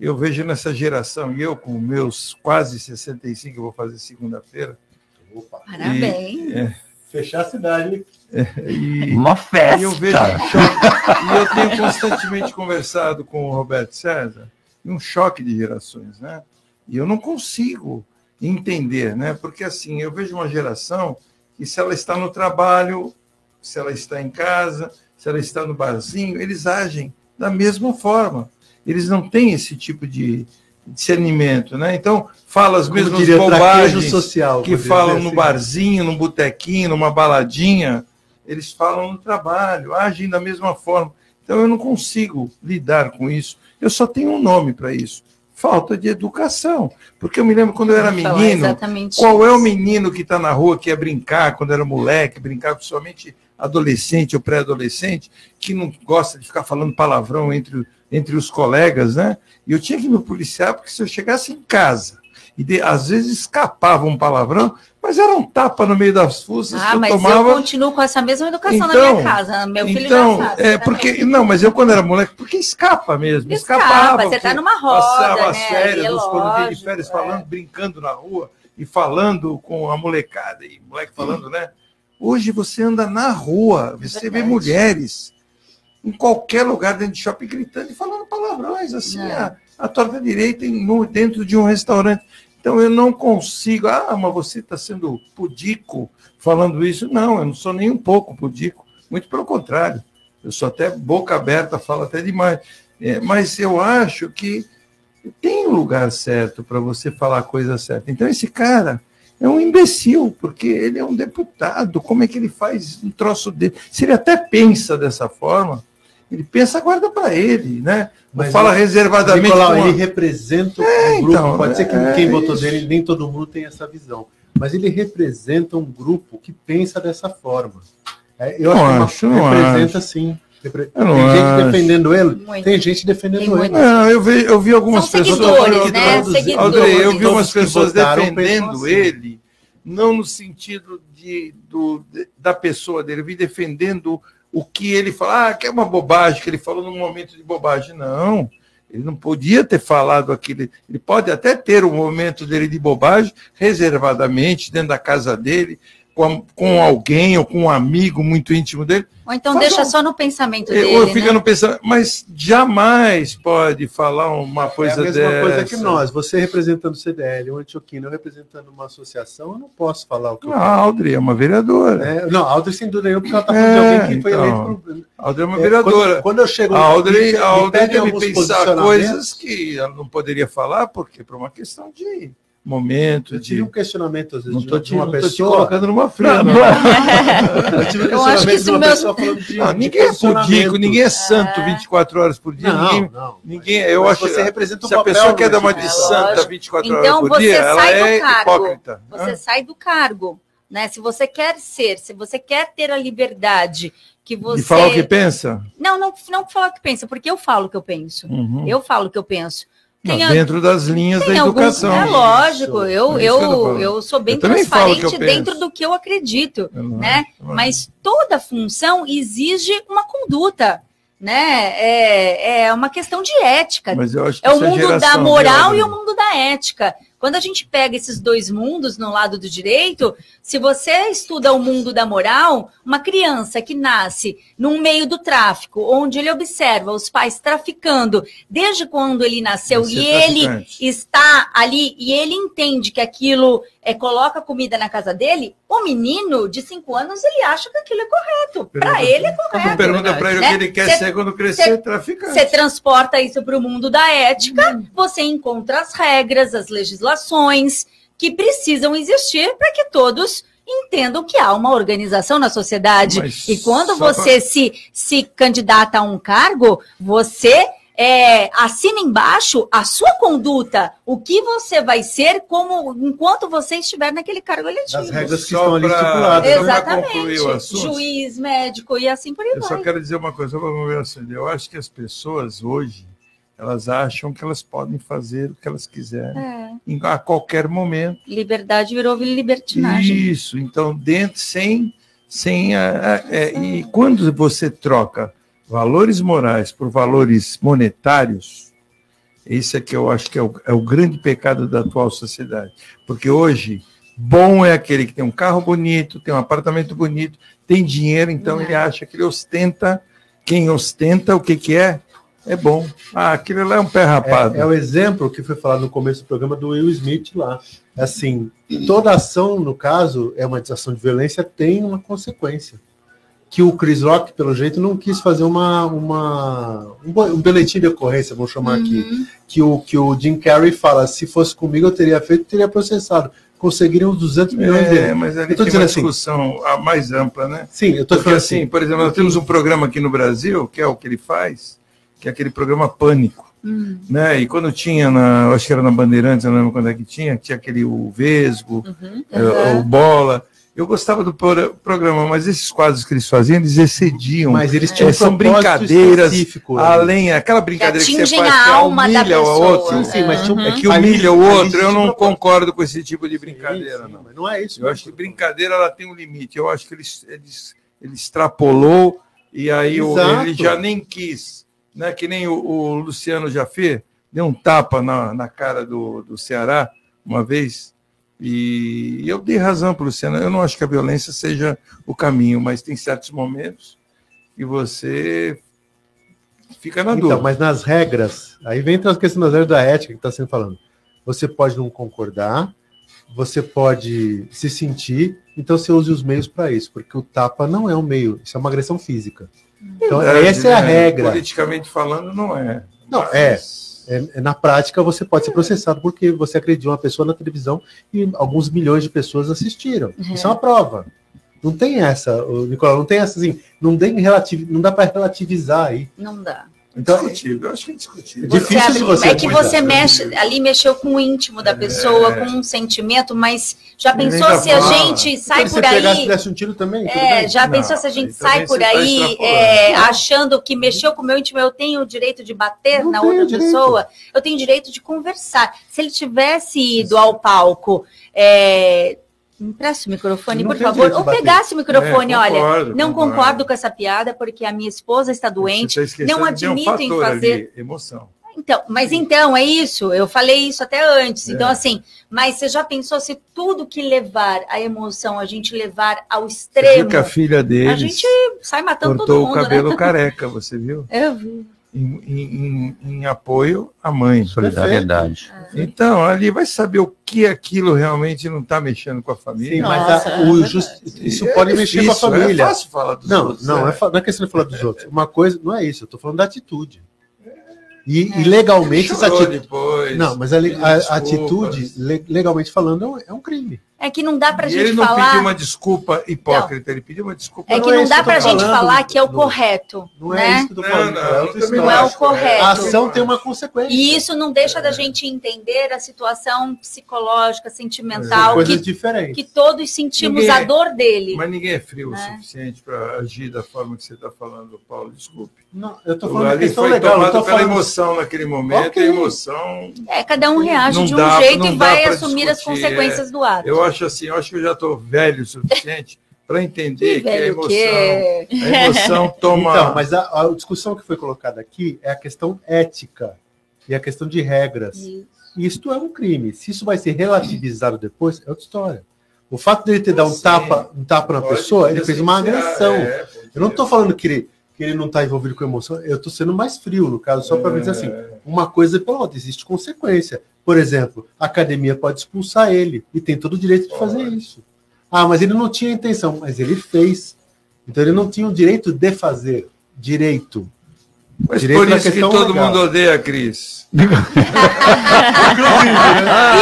Eu vejo nessa geração, e eu com meus quase 65, eu vou fazer segunda-feira. Parabéns. é, Fechar a cidade. e, Uma festa. e eu vejo um choque, e eu tenho constantemente conversado com o Roberto César, e um choque de gerações, né? E eu não consigo entender, né? Porque assim, eu vejo uma geração que se ela está no trabalho, se ela está em casa, se ela está no barzinho, eles agem da mesma forma. Eles não têm esse tipo de discernimento, né? Então, fala as mesmas diria, bobagens social. que falam dizer no assim. barzinho, no botequinho, numa baladinha, eles falam no trabalho, agem da mesma forma. Então eu não consigo lidar com isso. Eu só tenho um nome para isso: falta de educação. Porque eu me lembro quando eu era Então, é menino, exatamente qual é o isso. menino que está na rua que ia brincar quando era moleque, brincar somente adolescente ou pré-adolescente, que não gosta de ficar falando palavrão entre, entre os colegas, né? E eu tinha que me policiar, porque se eu chegasse em casa e de- às vezes escapava um palavrão, mas era um tapa no meio das que Ah, eu mas tomava. eu continuo com essa mesma educação na Então, minha casa. Meu filho então, já sabe. é né? porque não, mas eu quando era moleque, porque escapa mesmo, Escapa, escapava. você tá porque numa roda, Passava as né? férias, é os coloridos de lógico, férias é. falando, brincando na rua e falando com a molecada e moleque falando, né? Hoje você anda na rua, você vê mulheres em qualquer lugar dentro de shopping gritando e falando palavrões assim, É. a, a torta direita em- no- dentro de um restaurante. Então eu não consigo. Ah, mas você está sendo pudico falando isso? Não, eu não sou nem um pouco pudico. Muito pelo contrário. Eu sou até boca aberta, falo até demais. É, mas eu acho que tem um lugar certo para você falar a coisa certa. Então esse cara é um imbecil, porque ele é um deputado. Como é que ele faz um troço dele? Se ele até pensa dessa forma, ele pensa, guarda para ele, né? Não Mas fala o- reservadamente. Nicolau, com a- ele representa É, um grupo. então, pode ser que é quem votou isso. dele, nem todo mundo tem essa visão. Mas ele representa um grupo que pensa dessa forma. É, eu Não acho que acho, uma- representa acho. sim. Eu não Tem gente acho. defendendo ele, Muito. tem gente defendendo Tem ele. Não, eu vi, eu vi algumas São pessoas. seguidores, eu- né? eu- Seguidores. Audrey, eu vi umas pessoas defendendo assim. ele, não no sentido de, do, de- da pessoa dele, eu vi defendendo o que ele fala, ah, que é uma bobagem, que ele falou num momento de bobagem. Não, ele não podia ter falado aquilo. Ele pode até ter um momento dele de bobagem, reservadamente, dentro da casa dele, com, com alguém ou com um amigo muito íntimo dele, Ou então deixa um- só no pensamento eu, dele, eu fico né? no pensamento, mas jamais pode falar uma É a coisa mesma dessa. coisa que nós. Você representando o CDL, o Antioquino, eu representando uma associação, eu não posso falar o que eu Não, a Audrey é uma vereadora. É, não, a Audrey sem dúvida nenhuma, porque ela está falando É, de alguém que foi então, eleito por. A Audrey é uma É, vereadora. Quando, quando eu chego A Audrey, me- a Audrey me pedem deve pensar coisas que ela não poderia falar, porque por uma questão de momento, Eu tive de. um questionamento, às vezes, Não de, tô de te, uma não tô te pessoa. colocando numa fria, não. Eu tive um Eu acho que questionamento de uma o meu- pessoa falando de. Não, de ninguém é pudico, ninguém é santo 24 horas por dia. Não, ninguém, não. ninguém eu Mas acho você representa um se a papel pessoa quer dar uma de instituto. santa Lógico. 24 Então horas por dia, ela sai do é cargo. hipócrita. Você Ah, sai do cargo, né? Se você quer ser, se você quer ter a liberdade que você E falar o que pensa? Não, não, não falar o que pensa, porque eu falo o que eu penso. Uhum. Eu falo o que eu penso. A- dentro das linhas Tem da alguns, educação. é lógico, eu, É eu eu, eu sou bem Eu o transparente dentro do que eu acredito, não- né? não- Mas toda função exige uma conduta, né? É, é uma questão de ética. É o isso mundo da moral viu, e o Adriano? mundo da ética. Quando a gente pega esses dois mundos no lado do direito, se você estuda o mundo da moral, uma criança que nasce num meio do tráfico, onde ele observa os pais traficando desde quando ele nasceu e ele está ali e ele entende que aquilo é, coloca comida na casa dele, o menino de cinco anos ele acha que aquilo é correto. Para ele é correto. Pergunta pra ele o né? que ele quer Cê- ser quando crescer cê- traficante. Você transporta isso para o mundo da ética, Uhum. você encontra as regras, as legislações que precisam existir para que todos entendam que há uma organização na sociedade. Mas e quando só você se, se candidata a um cargo, você é, assina embaixo a sua conduta, o que você vai ser como enquanto você estiver naquele cargo eletivo. Das regras que Só estão ali pra- estipuladas. Só pra Exatamente. Juiz, médico e assim por aí Eu só vai. quero dizer uma coisa, vamos ver assim, eu acho que as pessoas hoje, elas acham que elas podem fazer o que elas quiserem É, a qualquer momento. liberdade virou libertinagem. Isso, então dentro, sem, sem a, a- é, e quando você troca valores morais por valores monetários, esse é que eu acho que é o, é o grande pecado da atual sociedade, porque hoje bom é aquele que tem um carro bonito, tem um apartamento bonito, tem dinheiro, então Uhum. ele acha que ele ostenta, quem ostenta o que que é, é bom. Ah, aquilo lá é um pé rapado. É, é o exemplo que foi falado no começo do programa do Will Smith lá. Assim, toda ação, no caso, é uma ação de violência, tem uma consequência. Que o Chris Rock, pelo jeito, não quis fazer uma, uma um, um boletim de ocorrência, vamos chamar aqui. Uhum. Que o, que o Jim Carrey fala: se fosse comigo, eu teria feito, teria processado. Conseguiram os 200 milhões É, dele. mas ali tem uma assim, discussão a mais ampla, né? Sim, eu Porque falando assim, assim. por exemplo, nós temos um programa aqui no Brasil, que é o que ele faz, que é aquele programa Pânico. Hum. Né? E quando tinha, na, eu acho que era na Bandeirantes, eu não lembro quando é que tinha, tinha aquele o Vesgo, Uhum. eh, o Bola. Eu gostava do pro- programa, mas esses quadros que eles faziam, eles excediam. Mas eles Eh, tinham um são brincadeiras específico, além, aquela brincadeira que, você atingem faz a que alma da humilha o pessoa. outro. Sim, sim, mas tinha um- É que ali- humilha o outro, eu não concordo com esse tipo de brincadeira, Sim, sim, não. mas não é isso. Eu acho que brincadeira ela tem um limite. Eu acho que ele, ele, ele extrapolou e aí Exato. ele já nem quis, né? Que nem o, o Luciano Jafé deu um tapa na, na cara do, do Ceará uma vez. E eu dei razão para o Luciano. Eu não acho que a violência seja o caminho, mas tem certos momentos que você fica na dúvida. Então, mas nas regras, aí vem a questão das regras da ética que está sendo falando. Você pode não concordar, você pode se sentir, então você use os meios para isso, porque o tapa não é um meio, isso é uma agressão física. Então, Verdade, essa é a né? regra. Politicamente falando, não é. Não, Mas- É, é, na prática, você pode ser processado porque você agrediu uma pessoa na televisão e alguns milhões de pessoas assistiram. Isso é uma prova. Não tem essa, Nicolau, não tem essa assim, não, tem relativ, não dá para relativizar aí. Não dá. Então, Discutível, eu acho que é discutível. É difícil Você é que você né? mexe, ali mexeu com o íntimo da pessoa, É. com um sentimento, mas já pensou se a gente sai se por e aí. um tiro também, É, já Não, pensou se a gente sai por tá aí é, achando que mexeu com o meu íntimo, eu tenho o direito de bater Não na outra direito. pessoa, eu tenho o direito de conversar. Se ele tivesse ido ao palco, é, empresta o microfone, Não por favor, ou pegasse o microfone, É, olha, concordo, não concordo. concordo com essa piada porque a minha esposa está doente, Você tá não de um admito em fazer. ali, emoção. Então, mas então, é isso, eu falei isso até antes. Então, É. assim, mas você já pensou se tudo que levar a emoção, a gente levar ao Você extremo, viu que a filha a deles gente sai matando cortou todo mundo, o cabelo né? careca, você viu? Eu vi. Em, em- em- apoio à mãe. Solidariedade. Então, ali vai saber o que aquilo realmente não está mexendo com a família. Sim, mas a- o jus- isso É pode mexer com a difícil, família. É fácil falar dos não, outros, não, é. é. não é questão de falar dos outros. Uma coisa, não é isso, eu tô falando da atitude. E, e legalmente essa atitude. depois, Não, mas a, a- atitude, le- legalmente falando, é é um crime. É que não dá pra E gente ele não falar. pediu uma desculpa hipócrita, ele pediu uma desculpa. É que Não é não isso dá que eu pra tô gente falando, falar que é o correto. Não é né? isso que eu tô falando. Não, é não, eu Não é o correto. A ação tem uma consequência. E isso não deixa da gente entender a situação psicológica, sentimental, coisas que, diferentes. que todos sentimos Ninguém- a dor dele. Mas ninguém é frio o Né? suficiente para agir da forma que você está falando, Paulo. Desculpe. Não, eu tô O falando questão foi legal. Eu tomado tô pela falando... emoção naquele momento, Ok. a emoção. É, cada um reage Não de um dá- jeito não e vai assumir as consequências do ato. Eu acho assim, eu acho que eu já estou velho o suficiente para entender que, a velho emoção, que- a emoção toma. Então, mas a, a discussão que foi colocada aqui é a questão ética e a questão de regras. Isso. Isto é um crime. Se isso vai ser relativizado depois, é outra história. O fato dele ter dado um tapa, um tapa na pessoa, ele fez uma agressão. é, Eu não estou falando que ele, que ele não está envolvido com emoção, eu estou sendo mais frio, no caso, só para dizer assim, uma coisa pela outra, existe consequência. Por exemplo, a academia pode expulsar ele e tem todo o direito de fazer isso. Ah, mas ele não tinha intenção, mas ele fez. Então ele não tinha o direito de fazer. Direito. Mas Direito por da isso que todo legal. mundo odeia a Cris.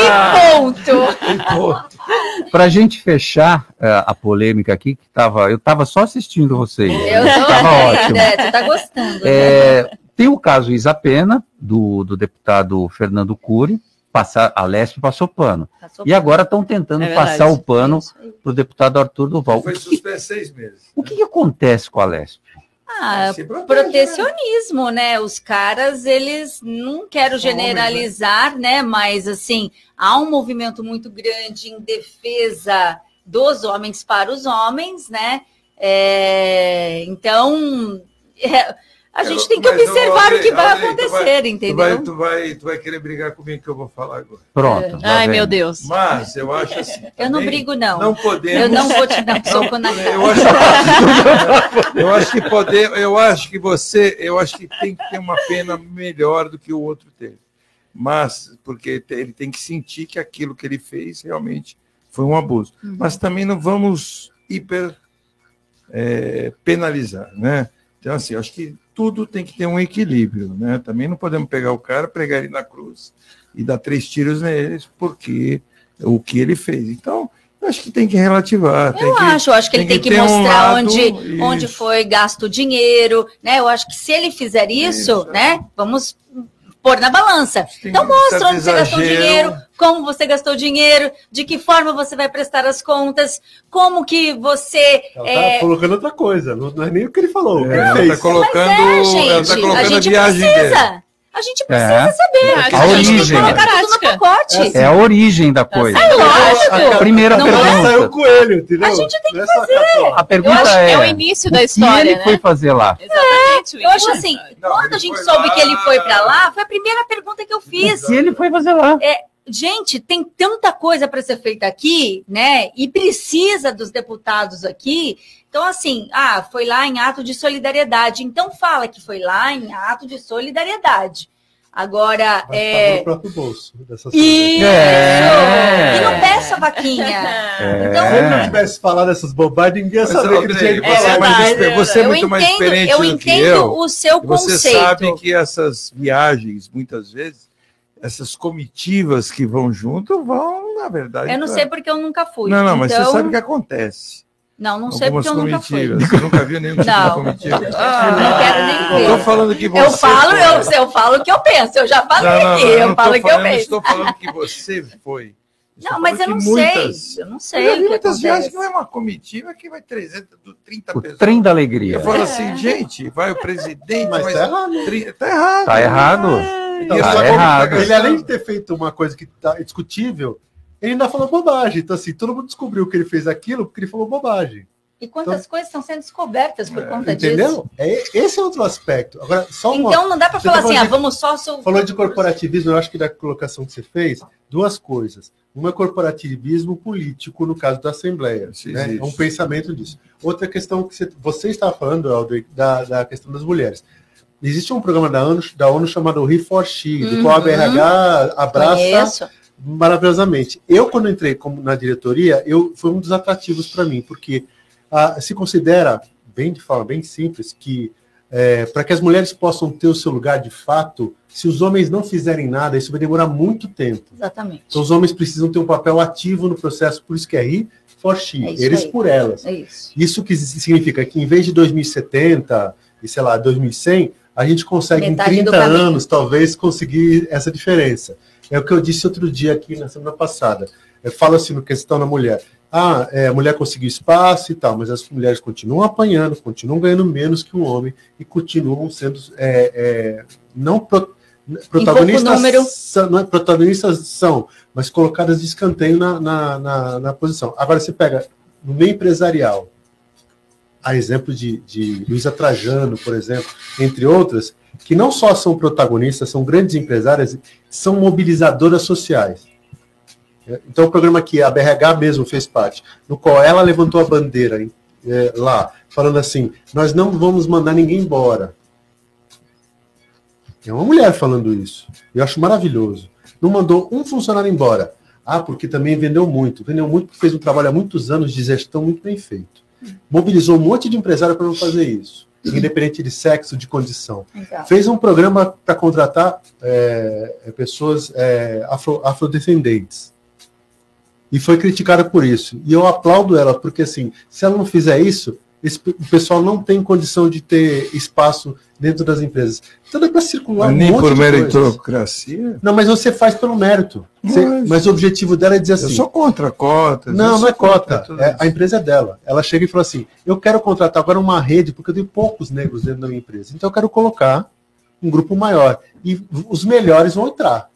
E ponto! Para a gente fechar eh, a polêmica aqui, que tava, eu estava só assistindo vocês. Eu tô Tava ótimo. é, tu tá gostando. né? É, tem o caso Isa Pena, do, do deputado Fernando Cury, passar, a Lespe passou pano. Passou E agora estão tentando É verdade. passar o pano para o deputado Arthur Duval. Foi O que, suspenso seis meses. o que que acontece com a Lespe? Ah, protege, protecionismo, né? Os caras, eles não quero homens, generalizar, né? Mas assim, há um movimento muito grande em defesa dos homens para os homens, né? É, então, é, a gente tem que Mas, observar o que vai tu acontecer, Tu entendeu? vai, tu, vai, tu vai querer brigar comigo que eu vou falar agora. Pronto. lá Ai, vem. meu Deus. Mas eu acho assim. Eu não brigo, não. Não podemos. Eu não vou te dar um soco na cara. Eu acho, eu acho que poder, eu acho que você, eu acho que tem que ter uma pena melhor do que o outro teve. Mas porque ele tem que sentir que aquilo que ele fez realmente foi um abuso. Uhum. Mas também não vamos hiper é, penalizar, né? Então assim, acho que tudo tem que ter um equilíbrio, né? Também não podemos pegar o cara, pregar ele na cruz e dar três tiros neles porque o que ele fez. Então, acho que tem que relativar. Eu que, acho, eu acho que ele tem que, um mostrar lado- onde, isso. onde foi gasto o dinheiro, né? Eu acho que se ele fizer isso, Isso. né? Vamos pôr na balança. Tem Então mostra onde você gastou o exagero. dinheiro, como você gastou o dinheiro, de que forma você vai prestar as contas, como que você. Ela é, tá colocando outra coisa, não é nem o que ele falou. É, ele ela colocando, é, gente, ela tá a colocando a, gente viagem dele. precisa. A gente precisa É. saber. A A, A gente tem origem. que colocar tudo no Prática. pacote. É a origem da coisa. É lógico. A- a- Primeira Não Ela pergunta. saiu o coelho, entendeu? A gente tem que fazer. A Eu pergunta acho que é, é o início o da que história, ele né? foi fazer lá? Exatamente. o Eu acho assim. Não, quando a gente soube lá. que ele foi pra lá, foi a primeira pergunta que eu fiz. O que ele foi fazer lá? Gente, tem tanta coisa para ser feita aqui, né? E precisa dos deputados aqui. Então, assim, ah, foi lá em ato de solidariedade. Então, fala que foi lá em ato de solidariedade. Agora, Mas é. no próprio bolso. Dessa Isso! É. E não peça vaquinha. Então, Se ele não tivesse falado essas bobagens, ninguém ia Mas, saber que ele tinha Andrei, ido É pra você é mais você é eu muito mais entendo- experiente eu do que entendo eu. o seu Você conceito. sabe que essas viagens, muitas vezes, essas comitivas que vão junto, vão, na verdade. Eu não pra- sei porque eu nunca fui. Não, não, mas Então, você sabe o que acontece. Não, não sei Algumas porque eu nunca fui. comitivas. Você nunca viu nenhum tipo de Não. comitiva? Não quero nem Eu ver. tô falando que você. Eu falo, foi. eu, eu falo o que eu penso. Eu já falei Não, não, aqui. não, eu não falo o que eu penso. Estou falando que você foi. Estou Não, mas eu não que sei. muitas- Eu não Eu sei já o vi que muitas viagens acontece. que não é uma comitiva que vai 300, 30 O pessoas. trem da alegria. Eu falo assim, gente, vai o presidente, Mas mas tá errado. tá errado. Tá errado. Então, Tá só como- errado. Ele, além de ter feito uma coisa que tá discutível, ele ainda falou bobagem. Então, assim, todo mundo descobriu que ele fez aquilo porque ele falou bobagem. E quantas coisas estão sendo descobertas por conta disso? Entendeu? É, esse é outro aspecto. Agora, só uma. Então não dá para Você falar tá assim, ah, de- vamos só... Sou... Falou de corporativismo, eu acho que da colocação que você fez, duas coisas. Uma é corporativismo político, no caso da Assembleia. Né? É um pensamento disso. Outra questão que você, você estava falando, Aldrich, da, da questão das mulheres. Existe um programa da ONU, da ONU chamado Re4She, do qual a Uhum. BRH abraça Conheço. maravilhosamente. Eu, quando entrei como na diretoria, eu foi um dos atrativos para mim, porque ah, se considera, bem de forma bem simples, que para que as mulheres possam ter o seu lugar de fato, se os homens não fizerem nada, isso vai demorar muito tempo. Exatamente. Então, os homens precisam ter um papel ativo no processo, por isso que é ri for she, É eles aí. por elas. É isso. Isso que significa que em vez de 2070 e sei lá, 2100, a gente consegue Metade em do 30 caminho. anos talvez conseguir essa diferença. É o que eu disse outro dia aqui na semana passada. Eu falo assim no questão da mulher. Ah, é, a mulher conseguiu espaço e tal, mas as mulheres continuam apanhando, continuam ganhando menos que um homem e continuam sendo é, é, não pro- protagonistas, são, não é, protagonistas são, mas colocadas de escanteio na, na, na, na posição. Agora você pega no meio empresarial, a exemplo de, de Luísa Trajano, por exemplo, entre outras, que não só são protagonistas, são grandes empresárias, são mobilizadoras sociais. Então, o programa que a BRH mesmo fez parte, no qual ela levantou a bandeira eh, lá, falando assim: nós não vamos mandar ninguém embora. É uma mulher falando isso. Eu acho maravilhoso. Não mandou um funcionário embora. Ah, porque também vendeu muito. Vendeu muito porque fez um trabalho há muitos anos de gestão muito bem feito. Mobilizou um monte de empresário para não fazer isso, independente de sexo, de condição. Exato. Fez um programa para contratar é, é, pessoas é, afro, afrodescendentes. E foi criticada por isso. E eu aplaudo ela, porque assim, se ela não fizer isso, esse, o pessoal não tem condição de ter espaço dentro das empresas. Então dá para circular Mas um nem por meritocracia. Não, mas você faz pelo mérito. Você- Mas- mas o objetivo dela é dizer Eu assim. sou contra cotas. eu Não, não é cota. É, a empresa é dela. Ela chega e fala assim: eu quero contratar agora uma rede, porque eu tenho poucos negros dentro da minha empresa. Então eu quero colocar um grupo maior. E os melhores vão entrar.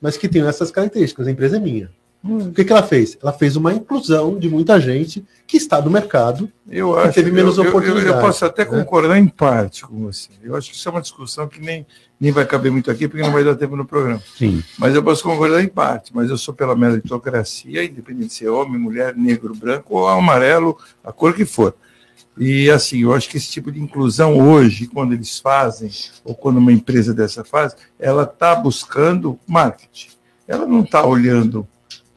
Mas que tenham essas características. A empresa é minha. Hum. O que, que ela fez? Ela fez uma inclusão de muita gente que está no mercado Eu que acho teve menos eu, eu- eu- oportunidade. Eu, posso até né? concordar em parte com você. Eu acho que isso é uma discussão que nem, nem vai caber muito aqui, porque não vai dar tempo no programa. Sim. Mas eu posso concordar em parte. Mas eu sou pela meritocracia, independente de ser homem, mulher, negro, branco ou amarelo, a cor que for. E assim, eu acho que esse tipo de inclusão hoje, quando eles fazem, ou quando uma empresa dessa faz, ela está buscando marketing. Ela não está olhando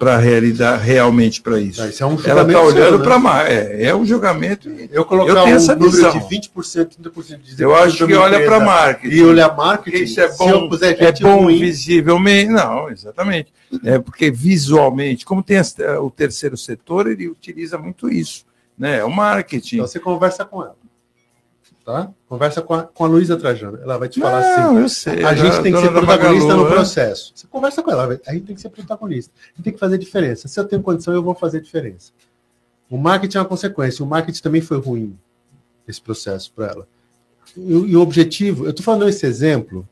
para a realidade realmente para isso. Ah, isso é um Ela está olhando né? para mais. É, é um julgamento. Eu colocar eu tenho essa número visão. de 20%, 30% de Eu acho que olha para marketing. E olhar marketing, Isso é se eu bom, puser é bom ruim, visivelmente. Não, exatamente. É porque visualmente, como tem as- o terceiro setor, ele utiliza muito isso. Né? É o marketing. Então você conversa com ela. Tá? Conversa com a, com a Luísa Trajano. Ela vai te falar assim. Eu sei. A gente tem que ser protagonista Magalu, no né? processo. Você conversa com ela, a gente tem que ser protagonista. A gente tem que fazer diferença. Se eu tenho condição, eu vou fazer diferença. O marketing é uma consequência. O marketing também foi ruim, esse processo para ela. E, o- e o objetivo, eu estou falando esse exemplo,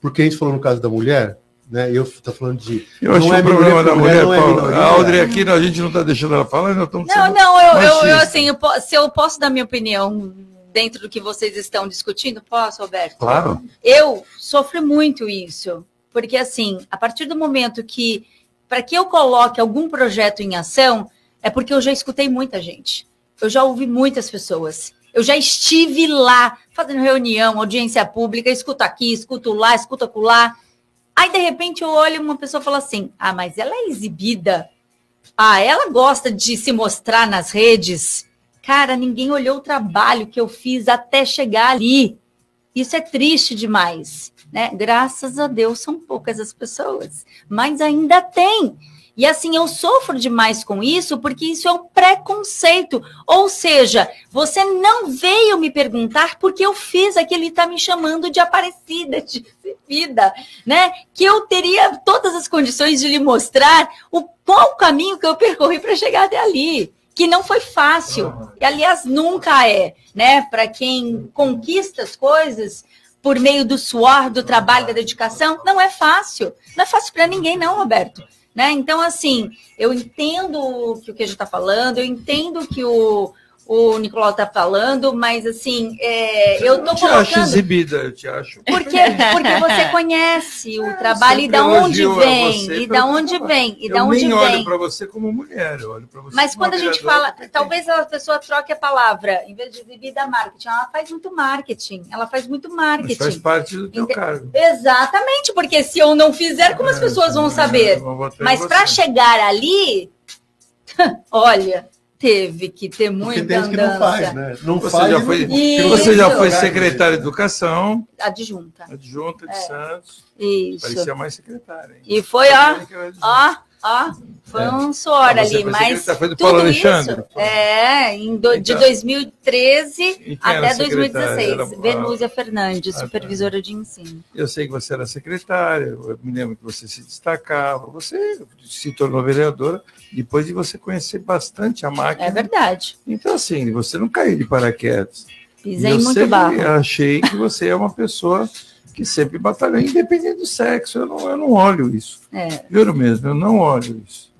porque a gente falou no caso da mulher, né? Eu estou falando de. Eu acho é o problema da mulher, não é Paulo, minoria. a Audrey aqui, a gente não está deixando ela falar, nós estamos Não, não, eu, eu, eu, assim, eu se eu posso dar minha opinião dentro do que vocês estão discutindo, posso, Roberto? Claro. Eu sofro muito isso, porque assim, a partir do momento que para que eu coloque algum projeto em ação, é porque eu já escutei muita gente. Eu já ouvi muitas pessoas. Eu já estive lá fazendo reunião, audiência pública, escuto aqui, escuto lá, escuto acolá. Aí, de repente, eu olho e uma pessoa fala assim: ah, mas ela é exibida. Ah, ela gosta de se mostrar nas redes. Cara, ninguém olhou o trabalho que eu fiz até chegar ali. Isso é triste demais, né? Graças a Deus são poucas as pessoas, mas ainda tem. E assim, eu sofro demais com isso, porque isso é um preconceito. Ou seja, você não veio me perguntar porque eu fiz aquilo e está me chamando de aparecida, de vida, né? Que eu teria todas as condições de lhe mostrar o qual caminho que eu percorri para chegar até ali. Que não foi fácil. E, aliás, nunca é, né? Para quem conquista as coisas por meio do suor, do trabalho, da dedicação, não é fácil. Não é fácil para ninguém, não, Roberto. Né? Então, assim, eu entendo o que a gente está falando, eu entendo que o, o Nicolau está falando, mas assim, é, eu estou te acho colocando. exibida, eu te acho. Porque, porque você conhece o trabalho e da onde vem, e da onde vem, e eu da onde nem olho vem. para você como mulher, eu olho para você Mas como quando a gente fala, talvez a pessoa troque a palavra, em vez de exibir da marketing, ela faz muito marketing, ela faz muito Mas marketing. faz parte do teu Ente- cargo. Exatamente, porque se eu não fizer, como as pessoas vão saber? Eu Mas para chegar ali, olha, teve que ter Porque muita tem gente que não andança. faz, né? Não Você faz. já foi, Isso. você já foi secretário de educação, Adjunta. adjunta de É. Santos. Isso. Parecia mais secretária. hein? E foi, ó, ó, ó, foi É. um suor Ah, você ali, mas secretário, foi do Paulo tudo Alexandre? isso, é, do- de Então. 2013 E quem era até secretária? 2016, Era a- Venúzia Fernandes, Ah, tá. supervisora de ensino. Eu sei que você era secretária, eu me lembro que você se destacava, você se tornou vereadora depois de você conhecer bastante a máquina. É verdade, Então, assim, você não caiu de paraquedas. pisei eu muito barro. achei que você é uma pessoa que sempre batalhou, independente do sexo. Eu não, eu não olho isso. É. Juro mesmo, eu não olho isso.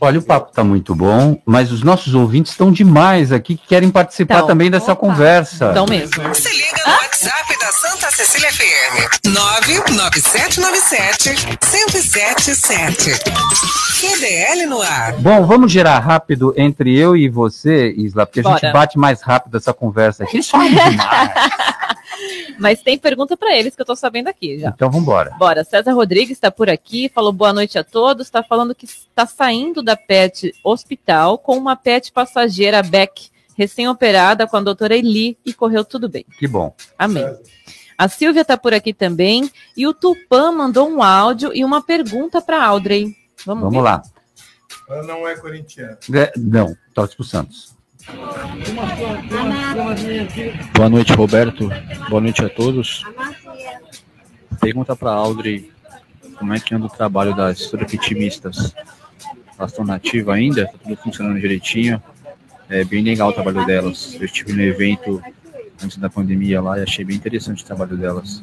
Olha, o papo está muito bom, mas os nossos ouvintes estão demais aqui que querem participar Então, também dessa opa. conversa. Então mesmo. Se liga no WhatsApp da Santa Cecília FM. 99797 1077. QDL no ar. Bom, vamos girar rápido entre eu e você, Isla, porque a gente Bora. bate mais rápido essa conversa aqui. Só demais. Mas tem pergunta para eles que eu tô sabendo aqui já. Então vamos embora. Bora, César Rodrigues está por aqui, falou boa noite a todos, está falando que está saindo da PET hospital com uma PET passageira Beck, recém-operada com a doutora Eli e correu tudo bem. Que bom. Amém. A Silvia está por aqui também e o Tupã mandou um áudio e uma pergunta para Audrey. Vamos, Vamos ver. lá. Ela não é corintiana. É, não, torce pro Santos. Boa noite, Roberto. Boa noite a todos. Pergunta para Audrey como é que anda o trabalho das surfitimistas. Elas estão nativas ainda? Está tudo funcionando direitinho? É bem legal o trabalho delas. Eu estive no evento antes da pandemia lá e achei bem interessante o trabalho delas.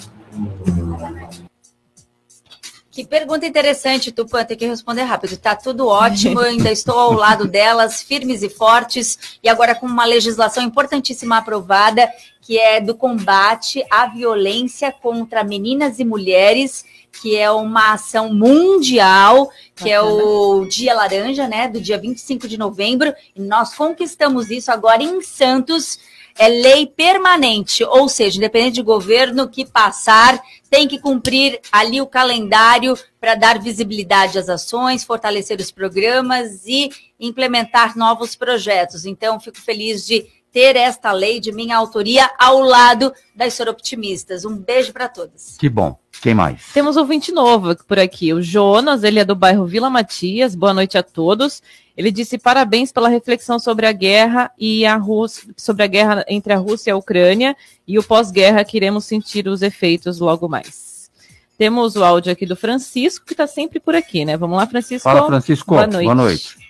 Que pergunta interessante, Tupã, tem que responder rápido. Tá tudo ótimo, eu ainda estou ao lado delas, firmes e fortes, e agora com uma legislação importantíssima aprovada, que é do combate à violência contra meninas e mulheres, que é uma ação mundial, que é o Dia Laranja, né, do dia 25 de novembro, e nós conquistamos isso agora em Santos, é lei permanente, ou seja, independente de governo que passar, tem que cumprir ali o calendário para dar visibilidade às ações, fortalecer os programas e implementar novos projetos. Então, fico feliz de ter esta lei de minha autoria ao lado das soroptimistas. Um beijo para todas. Que bom. Quem mais? Temos ouvinte novo por aqui, o Jonas, ele é do bairro Vila Matias. Boa noite a todos. Ele disse parabéns pela reflexão sobre a guerra e a Rússia, sobre a guerra entre a Rússia e a Ucrânia e o pós-guerra que iremos sentir os efeitos logo mais. Temos o áudio aqui do Francisco, que está sempre por aqui, né? Vamos lá, Francisco. Fala, Francisco. Boa noite. Boa noite.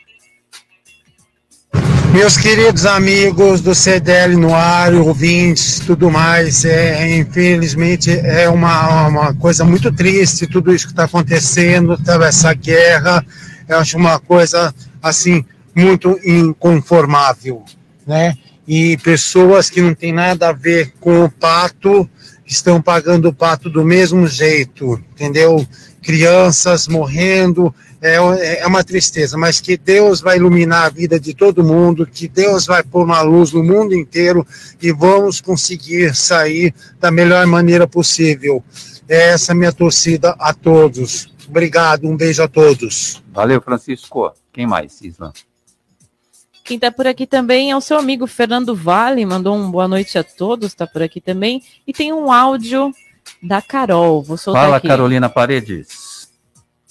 Meus queridos amigos do CDL no ar, ouvintes, tudo mais, é, infelizmente é uma, uma coisa muito triste tudo isso que está acontecendo, essa guerra, eu acho uma coisa assim muito inconformável, né? E pessoas que não tem nada a ver com o pato estão pagando o pato do mesmo jeito, entendeu? Crianças morrendo, é, é uma tristeza, mas que Deus vai iluminar a vida de todo mundo, que Deus vai pôr uma luz no mundo inteiro e vamos conseguir sair da melhor maneira possível. Essa é a minha torcida a todos. Obrigado, um beijo a todos. Valeu, Francisco. Quem mais, Isla? Quem está por aqui também é o seu amigo Fernando Vale, mandou um boa noite a todos, está por aqui também. E tem um áudio da Carol. Vou soltar Fala, aqui. Carolina Paredes.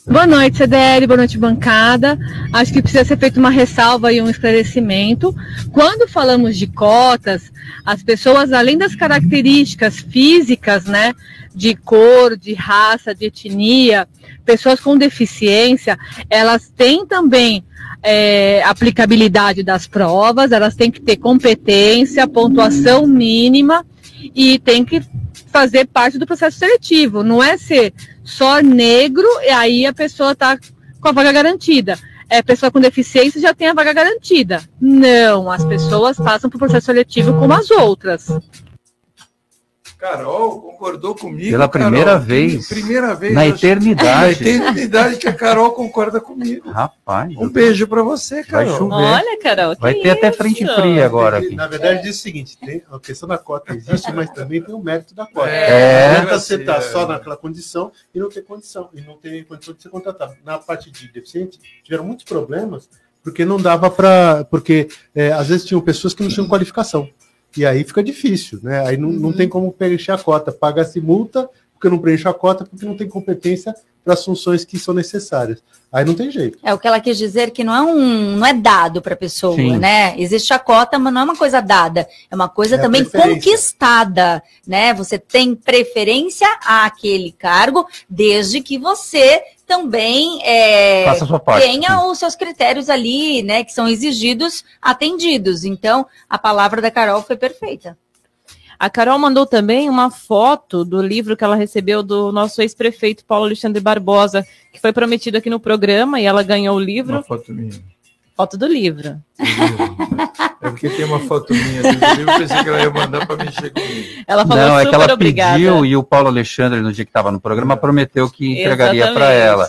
Boa noite, CDL, boa noite, bancada. Acho que precisa ser feita uma ressalva e um esclarecimento. Quando falamos de cotas, as pessoas, além das características físicas, né, de cor, de raça, de etnia, pessoas com deficiência, elas têm também é, aplicabilidade das provas, elas têm que ter competência, pontuação mínima e tem que fazer parte do processo seletivo. Não é ser só negro e aí a pessoa está com a vaga garantida. é, pessoa com deficiência já tem a vaga garantida. Não, as pessoas passam por processo seletivo como as outras. Carol concordou comigo. Pela Carol. primeira vez. Primeira vez. Na eternidade. Na eternidade que a Carol concorda comigo. Rapaz. Um beijo pra você, Vai Carol. chover. Olha, Carol. Vai que ter até isso? frente fria agora aqui. Na verdade, diz o seguinte: tem, a questão da cota existe, mas também tem o mérito da cota. É. Não adianta você É. estar só naquela condição e não ter condição, e não ter condição de ser contratado. Na parte de deficiente, tiveram muitos problemas, porque não dava para. Porque é, às vezes tinham pessoas que não tinham qualificação. E aí fica difícil, né? Aí não, não tem como preencher a cota. Paga-se multa porque não preenche a cota, porque não tem competência para as funções que são necessárias. Aí não tem jeito. É o que ela quis dizer que não é um, não é dado para a pessoa, Sim. né? Existe a cota, mas não é uma coisa dada, é uma coisa É também conquistada, né? Você tem preferência àquele cargo, desde que você também é, tenha os seus critérios ali, né? Que são exigidos, atendidos. Então, a palavra da Carol foi perfeita. A Carol mandou também uma foto do livro que ela recebeu do nosso ex-prefeito Paulo Alexandre Barbosa, que foi prometido aqui no programa e ela ganhou o livro. Uma foto minha. Foto do livro. É porque tem uma foto minha do livro, eu pensei que ela ia mandar para mexer comigo. Ela falou Não, é que ela obrigada. pediu e o Paulo Alexandre, no dia que estava no programa, prometeu que entregaria para ela.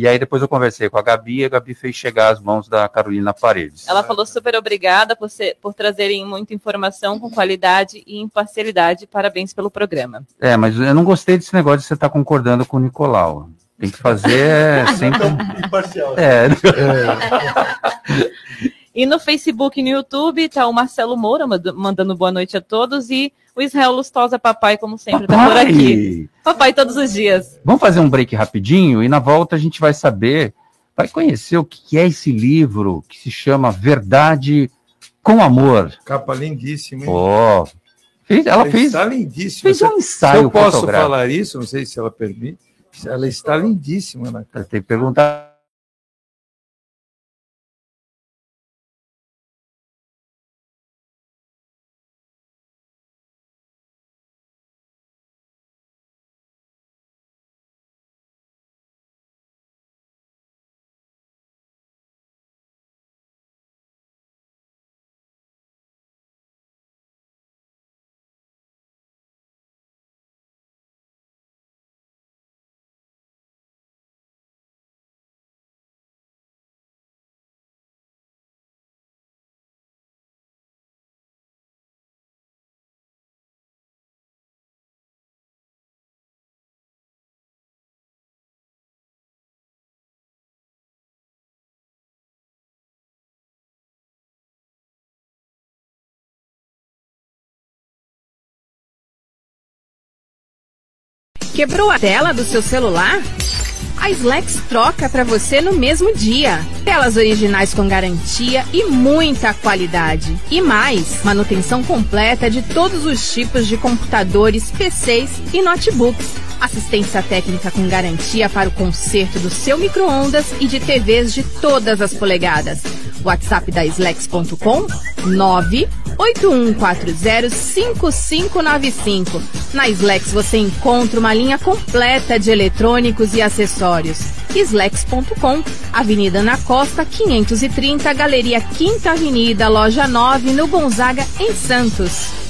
E aí depois eu conversei com a Gabi e a Gabi fez chegar as mãos da Carolina Paredes. Ela falou super obrigada por, ser, por trazerem muita informação com qualidade e imparcialidade. Parabéns pelo programa. É, mas eu não gostei desse negócio de você estar concordando com o Nicolau. Tem que fazer é, sempre. Imparcial. É. E no Facebook e no YouTube tá o Marcelo Moura mand- mandando boa noite a todos e o Israel Lustosa Papai, como sempre, tá por Papai! aqui. Papai todos os dias. Vamos fazer um break rapidinho e na volta a gente vai saber, vai conhecer o que é esse livro que se chama Verdade com Amor. Capa lindíssima, hein? Fez- ela fez, Está lindíssima. fez um ensaio Se eu posso falar isso, não sei se ela permite. Ela está lindíssima na capa. Tem que perguntar. Quebrou a tela do seu celular? A Slex troca para você no mesmo dia. Telas originais com garantia e muita qualidade. E mais, manutenção completa de todos os tipos de computadores, PCs e notebooks. Assistência técnica com garantia para o conserto do seu micro-ondas e de TVs de todas as polegadas. WhatsApp da Slex.com 981405595. Na Slex você encontra uma linha completa de eletrônicos e acessórios. Slex.com, Avenida na Costa 530, Galeria Quinta Avenida, Loja 9, no Gonzaga, em Santos.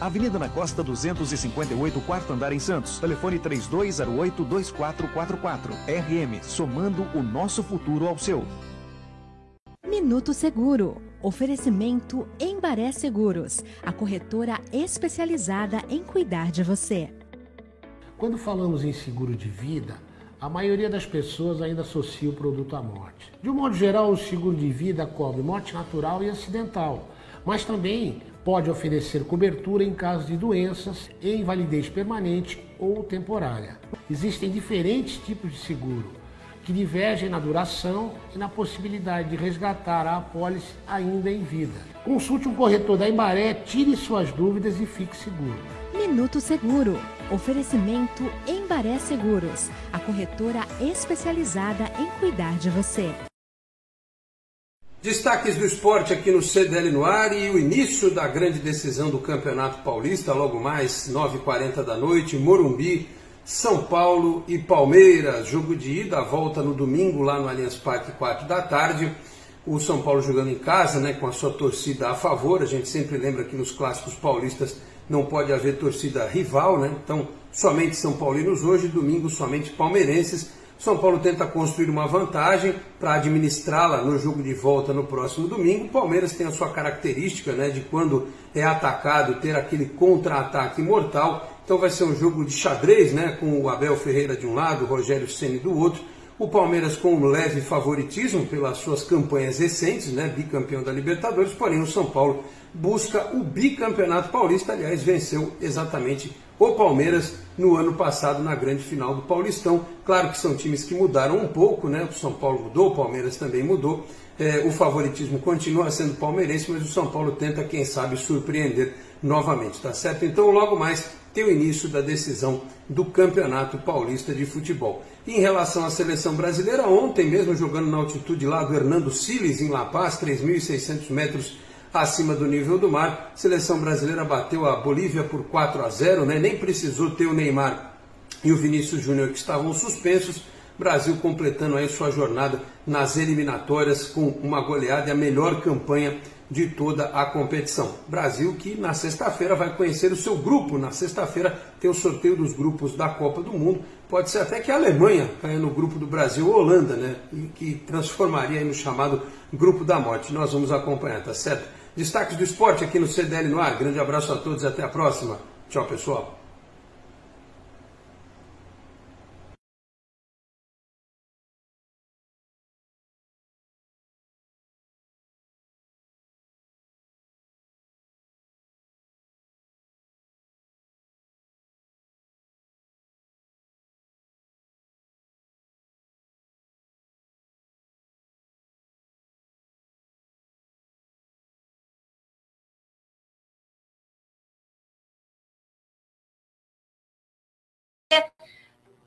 Avenida na Costa 258, quarto andar em Santos. Telefone 3208-2444. RM, somando o nosso futuro ao seu. Minuto Seguro. Oferecimento Embaré Seguros, a corretora especializada em cuidar de você. Quando falamos em seguro de vida, a maioria das pessoas ainda associa o produto à morte. De um modo geral, o seguro de vida cobre morte natural e acidental, mas também pode oferecer cobertura em caso de doenças e invalidez permanente ou temporária. Existem diferentes tipos de seguro, que divergem na duração e na possibilidade de resgatar a apólice ainda em vida. Consulte um corretor da Embaré, tire suas dúvidas e fique seguro. Minuto Seguro. Oferecimento Embaré Seguros, a corretora especializada em cuidar de você. Destaques do esporte aqui no CDL no ar e o início da grande decisão do Campeonato Paulista, logo mais 9h40 da noite, Morumbi, São Paulo e Palmeiras. Jogo de ida, volta no domingo lá no Allianz Parque, 4 da tarde. O São Paulo jogando em casa, né, com a sua torcida a favor. A gente sempre lembra que nos clássicos paulistas não pode haver torcida rival, né? Então, somente São Paulinos hoje, domingo somente palmeirenses. São Paulo tenta construir uma vantagem para administrá-la no jogo de volta no próximo domingo. O Palmeiras tem a sua característica né, de quando é atacado ter aquele contra-ataque mortal. Então vai ser um jogo de xadrez, né, com o Abel Ferreira de um lado, o Rogério Ceni do outro. O Palmeiras com um leve favoritismo pelas suas campanhas recentes, né, bicampeão da Libertadores, porém o São Paulo busca o bicampeonato paulista, aliás, venceu exatamente o Palmeiras no ano passado na grande final do Paulistão. Claro que são times que mudaram um pouco, né? O São Paulo mudou, o Palmeiras também mudou. É, o favoritismo continua sendo palmeirense, mas o São Paulo tenta, quem sabe, surpreender novamente, tá certo? Então, logo mais tem o início da decisão do Campeonato Paulista de Futebol. Em relação à seleção brasileira, ontem mesmo jogando na altitude lá do Hernando Siles, em La Paz, 3.600 metros acima do nível do mar. A seleção brasileira bateu a Bolívia por 4 a 0, né? nem precisou ter o Neymar e o Vinícius Júnior que estavam suspensos. Brasil completando aí sua jornada nas eliminatórias com uma goleada e a melhor campanha de toda a competição. Brasil que na sexta-feira vai conhecer o seu grupo. Na sexta-feira tem o sorteio dos grupos da Copa do Mundo. Pode ser até que a Alemanha caia no grupo do Brasil ou Holanda, né? E que transformaria no chamado grupo da morte. Nós vamos acompanhar, tá certo? Destaques do esporte aqui no CDL no ar. Grande abraço a todos e até a próxima. Tchau, pessoal.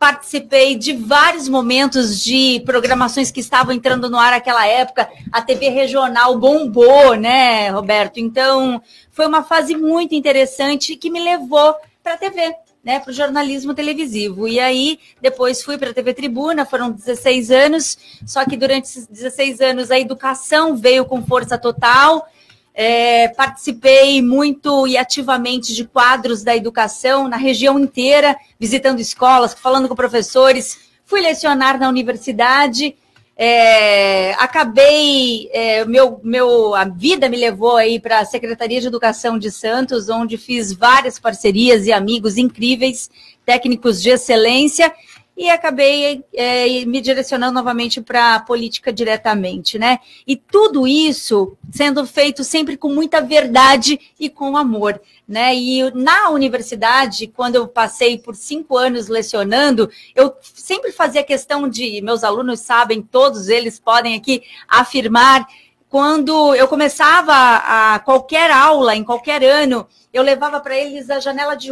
Participei de vários momentos de programações que estavam entrando no ar naquela época. A TV regional bombou, né, Roberto? Então, foi uma fase muito interessante que me levou para a TV, né, para o jornalismo televisivo. E aí, depois fui para a TV Tribuna, foram 16 anos, só que durante esses 16 anos a educação veio com força total. É, participei muito e ativamente de quadros da educação na região inteira, visitando escolas, falando com professores. Fui lecionar na universidade. É, acabei, é, meu, meu, a vida me levou aí para a Secretaria de Educação de Santos, onde fiz várias parcerias e amigos incríveis, técnicos de excelência, e acabei é, me direcionando novamente para a política diretamente, né? E tudo isso sendo feito sempre com muita verdade e com amor, né? E na universidade, quando eu passei por cinco anos lecionando, eu sempre fazia questão de, meus alunos sabem, todos eles podem aqui afirmar, quando eu começava a qualquer aula, em qualquer ano, eu levava para eles a janela de,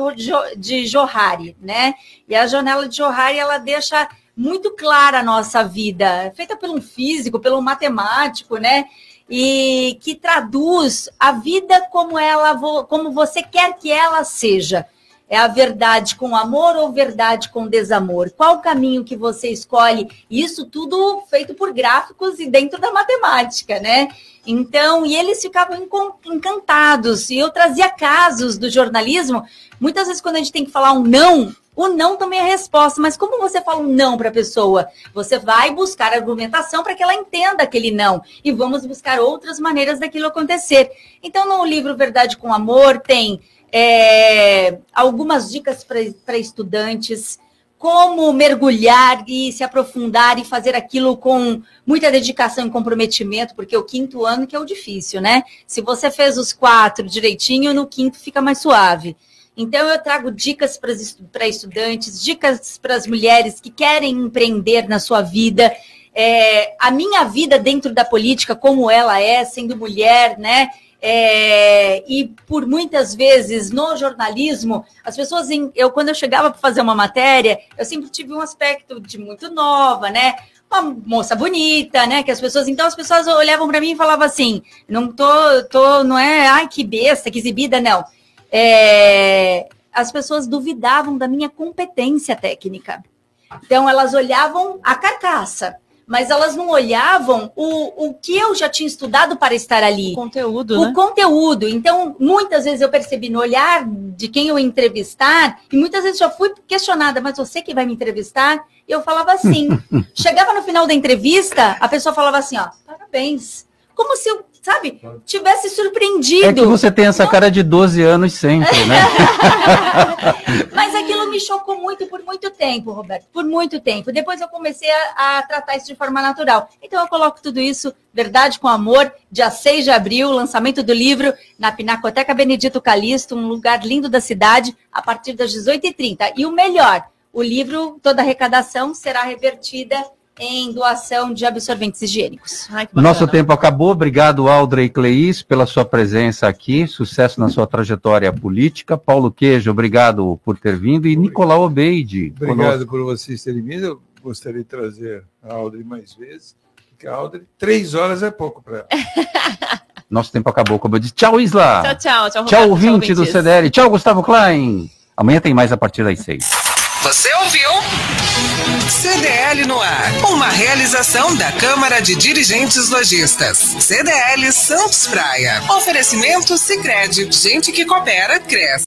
de Johari, né? E a janela de Johari, ela deixa muito clara a nossa vida, feita por um físico, pelo matemático, né? E que traduz a vida como ela, como você quer que ela seja. É a verdade com amor ou verdade com desamor? Qual o caminho que você escolhe? Isso tudo feito por gráficos e dentro da matemática, né? Então, e eles ficavam encantados. E eu trazia casos do jornalismo. Muitas vezes, quando a gente tem que falar um não, o não também é resposta. Mas como você fala um não para a pessoa? Você vai buscar argumentação para que ela entenda aquele não. E vamos buscar outras maneiras daquilo acontecer. Então, no livro Verdade com Amor, tem é, algumas dicas para estudantes, como mergulhar e se aprofundar e fazer aquilo com muita dedicação e comprometimento, porque o quinto ano que é o difícil, né? Se você fez os quatro direitinho, no quinto fica mais suave. Então, eu trago dicas para estudantes, dicas para as mulheres que querem empreender na sua vida. É, a minha vida dentro da política, como ela é, sendo mulher, né? É, e por muitas vezes no jornalismo, as pessoas, em, eu quando eu chegava para fazer uma matéria, eu sempre tive um aspecto de muito nova, né? Uma moça bonita, né? Que as pessoas, então as pessoas olhavam para mim e falavam assim: não tô, tô, não é, ai que besta, que exibida, não. É, as pessoas duvidavam da minha competência técnica. Então elas olhavam a carcaça mas elas não olhavam o, o que eu já tinha estudado para estar ali. O conteúdo, O né? conteúdo. Então, muitas vezes eu percebi no olhar de quem eu entrevistar, e muitas vezes já fui questionada, mas você que vai me entrevistar? E eu falava assim. Chegava no final da entrevista, a pessoa falava assim, ó, parabéns. Como se eu, sabe, tivesse surpreendido. É que você tem essa cara de 12 anos sempre, né? Mas aquilo me chocou muito por muito tempo, Roberto, por muito tempo. Depois eu comecei a, a, tratar isso de forma natural. Então eu coloco tudo isso, Verdade com Amor, dia 6 de abril, lançamento do livro na Pinacoteca Benedito Calixto, um lugar lindo da cidade, a partir das 18h30. E o melhor, o livro, toda a arrecadação será revertida em doação de absorventes higiênicos. Ai, Nosso tempo acabou. Obrigado, Aldrey Cleis, pela sua presença aqui. Sucesso na sua trajetória política. Paulo Queijo, obrigado por ter vindo. E Nicolau Obeide. Obrigado por vocês terem vindo. Eu gostaria de trazer a Aldrey mais vezes, porque a Aldrey, três horas é pouco para ela. Nosso tempo acabou, como eu disse. Tchau, Isla. Tchau, tchau. Tchau, Tchau, Roberto, ouvinte do ouvintes. CDL. Tchau, Gustavo Klein. Amanhã tem mais a partir das seis. Você ouviu? CDL no ar. Uma realização da Câmara de Dirigentes Lojistas. CDL Santos Praia. Oferecimento Sicredi. Gente que coopera, cresce.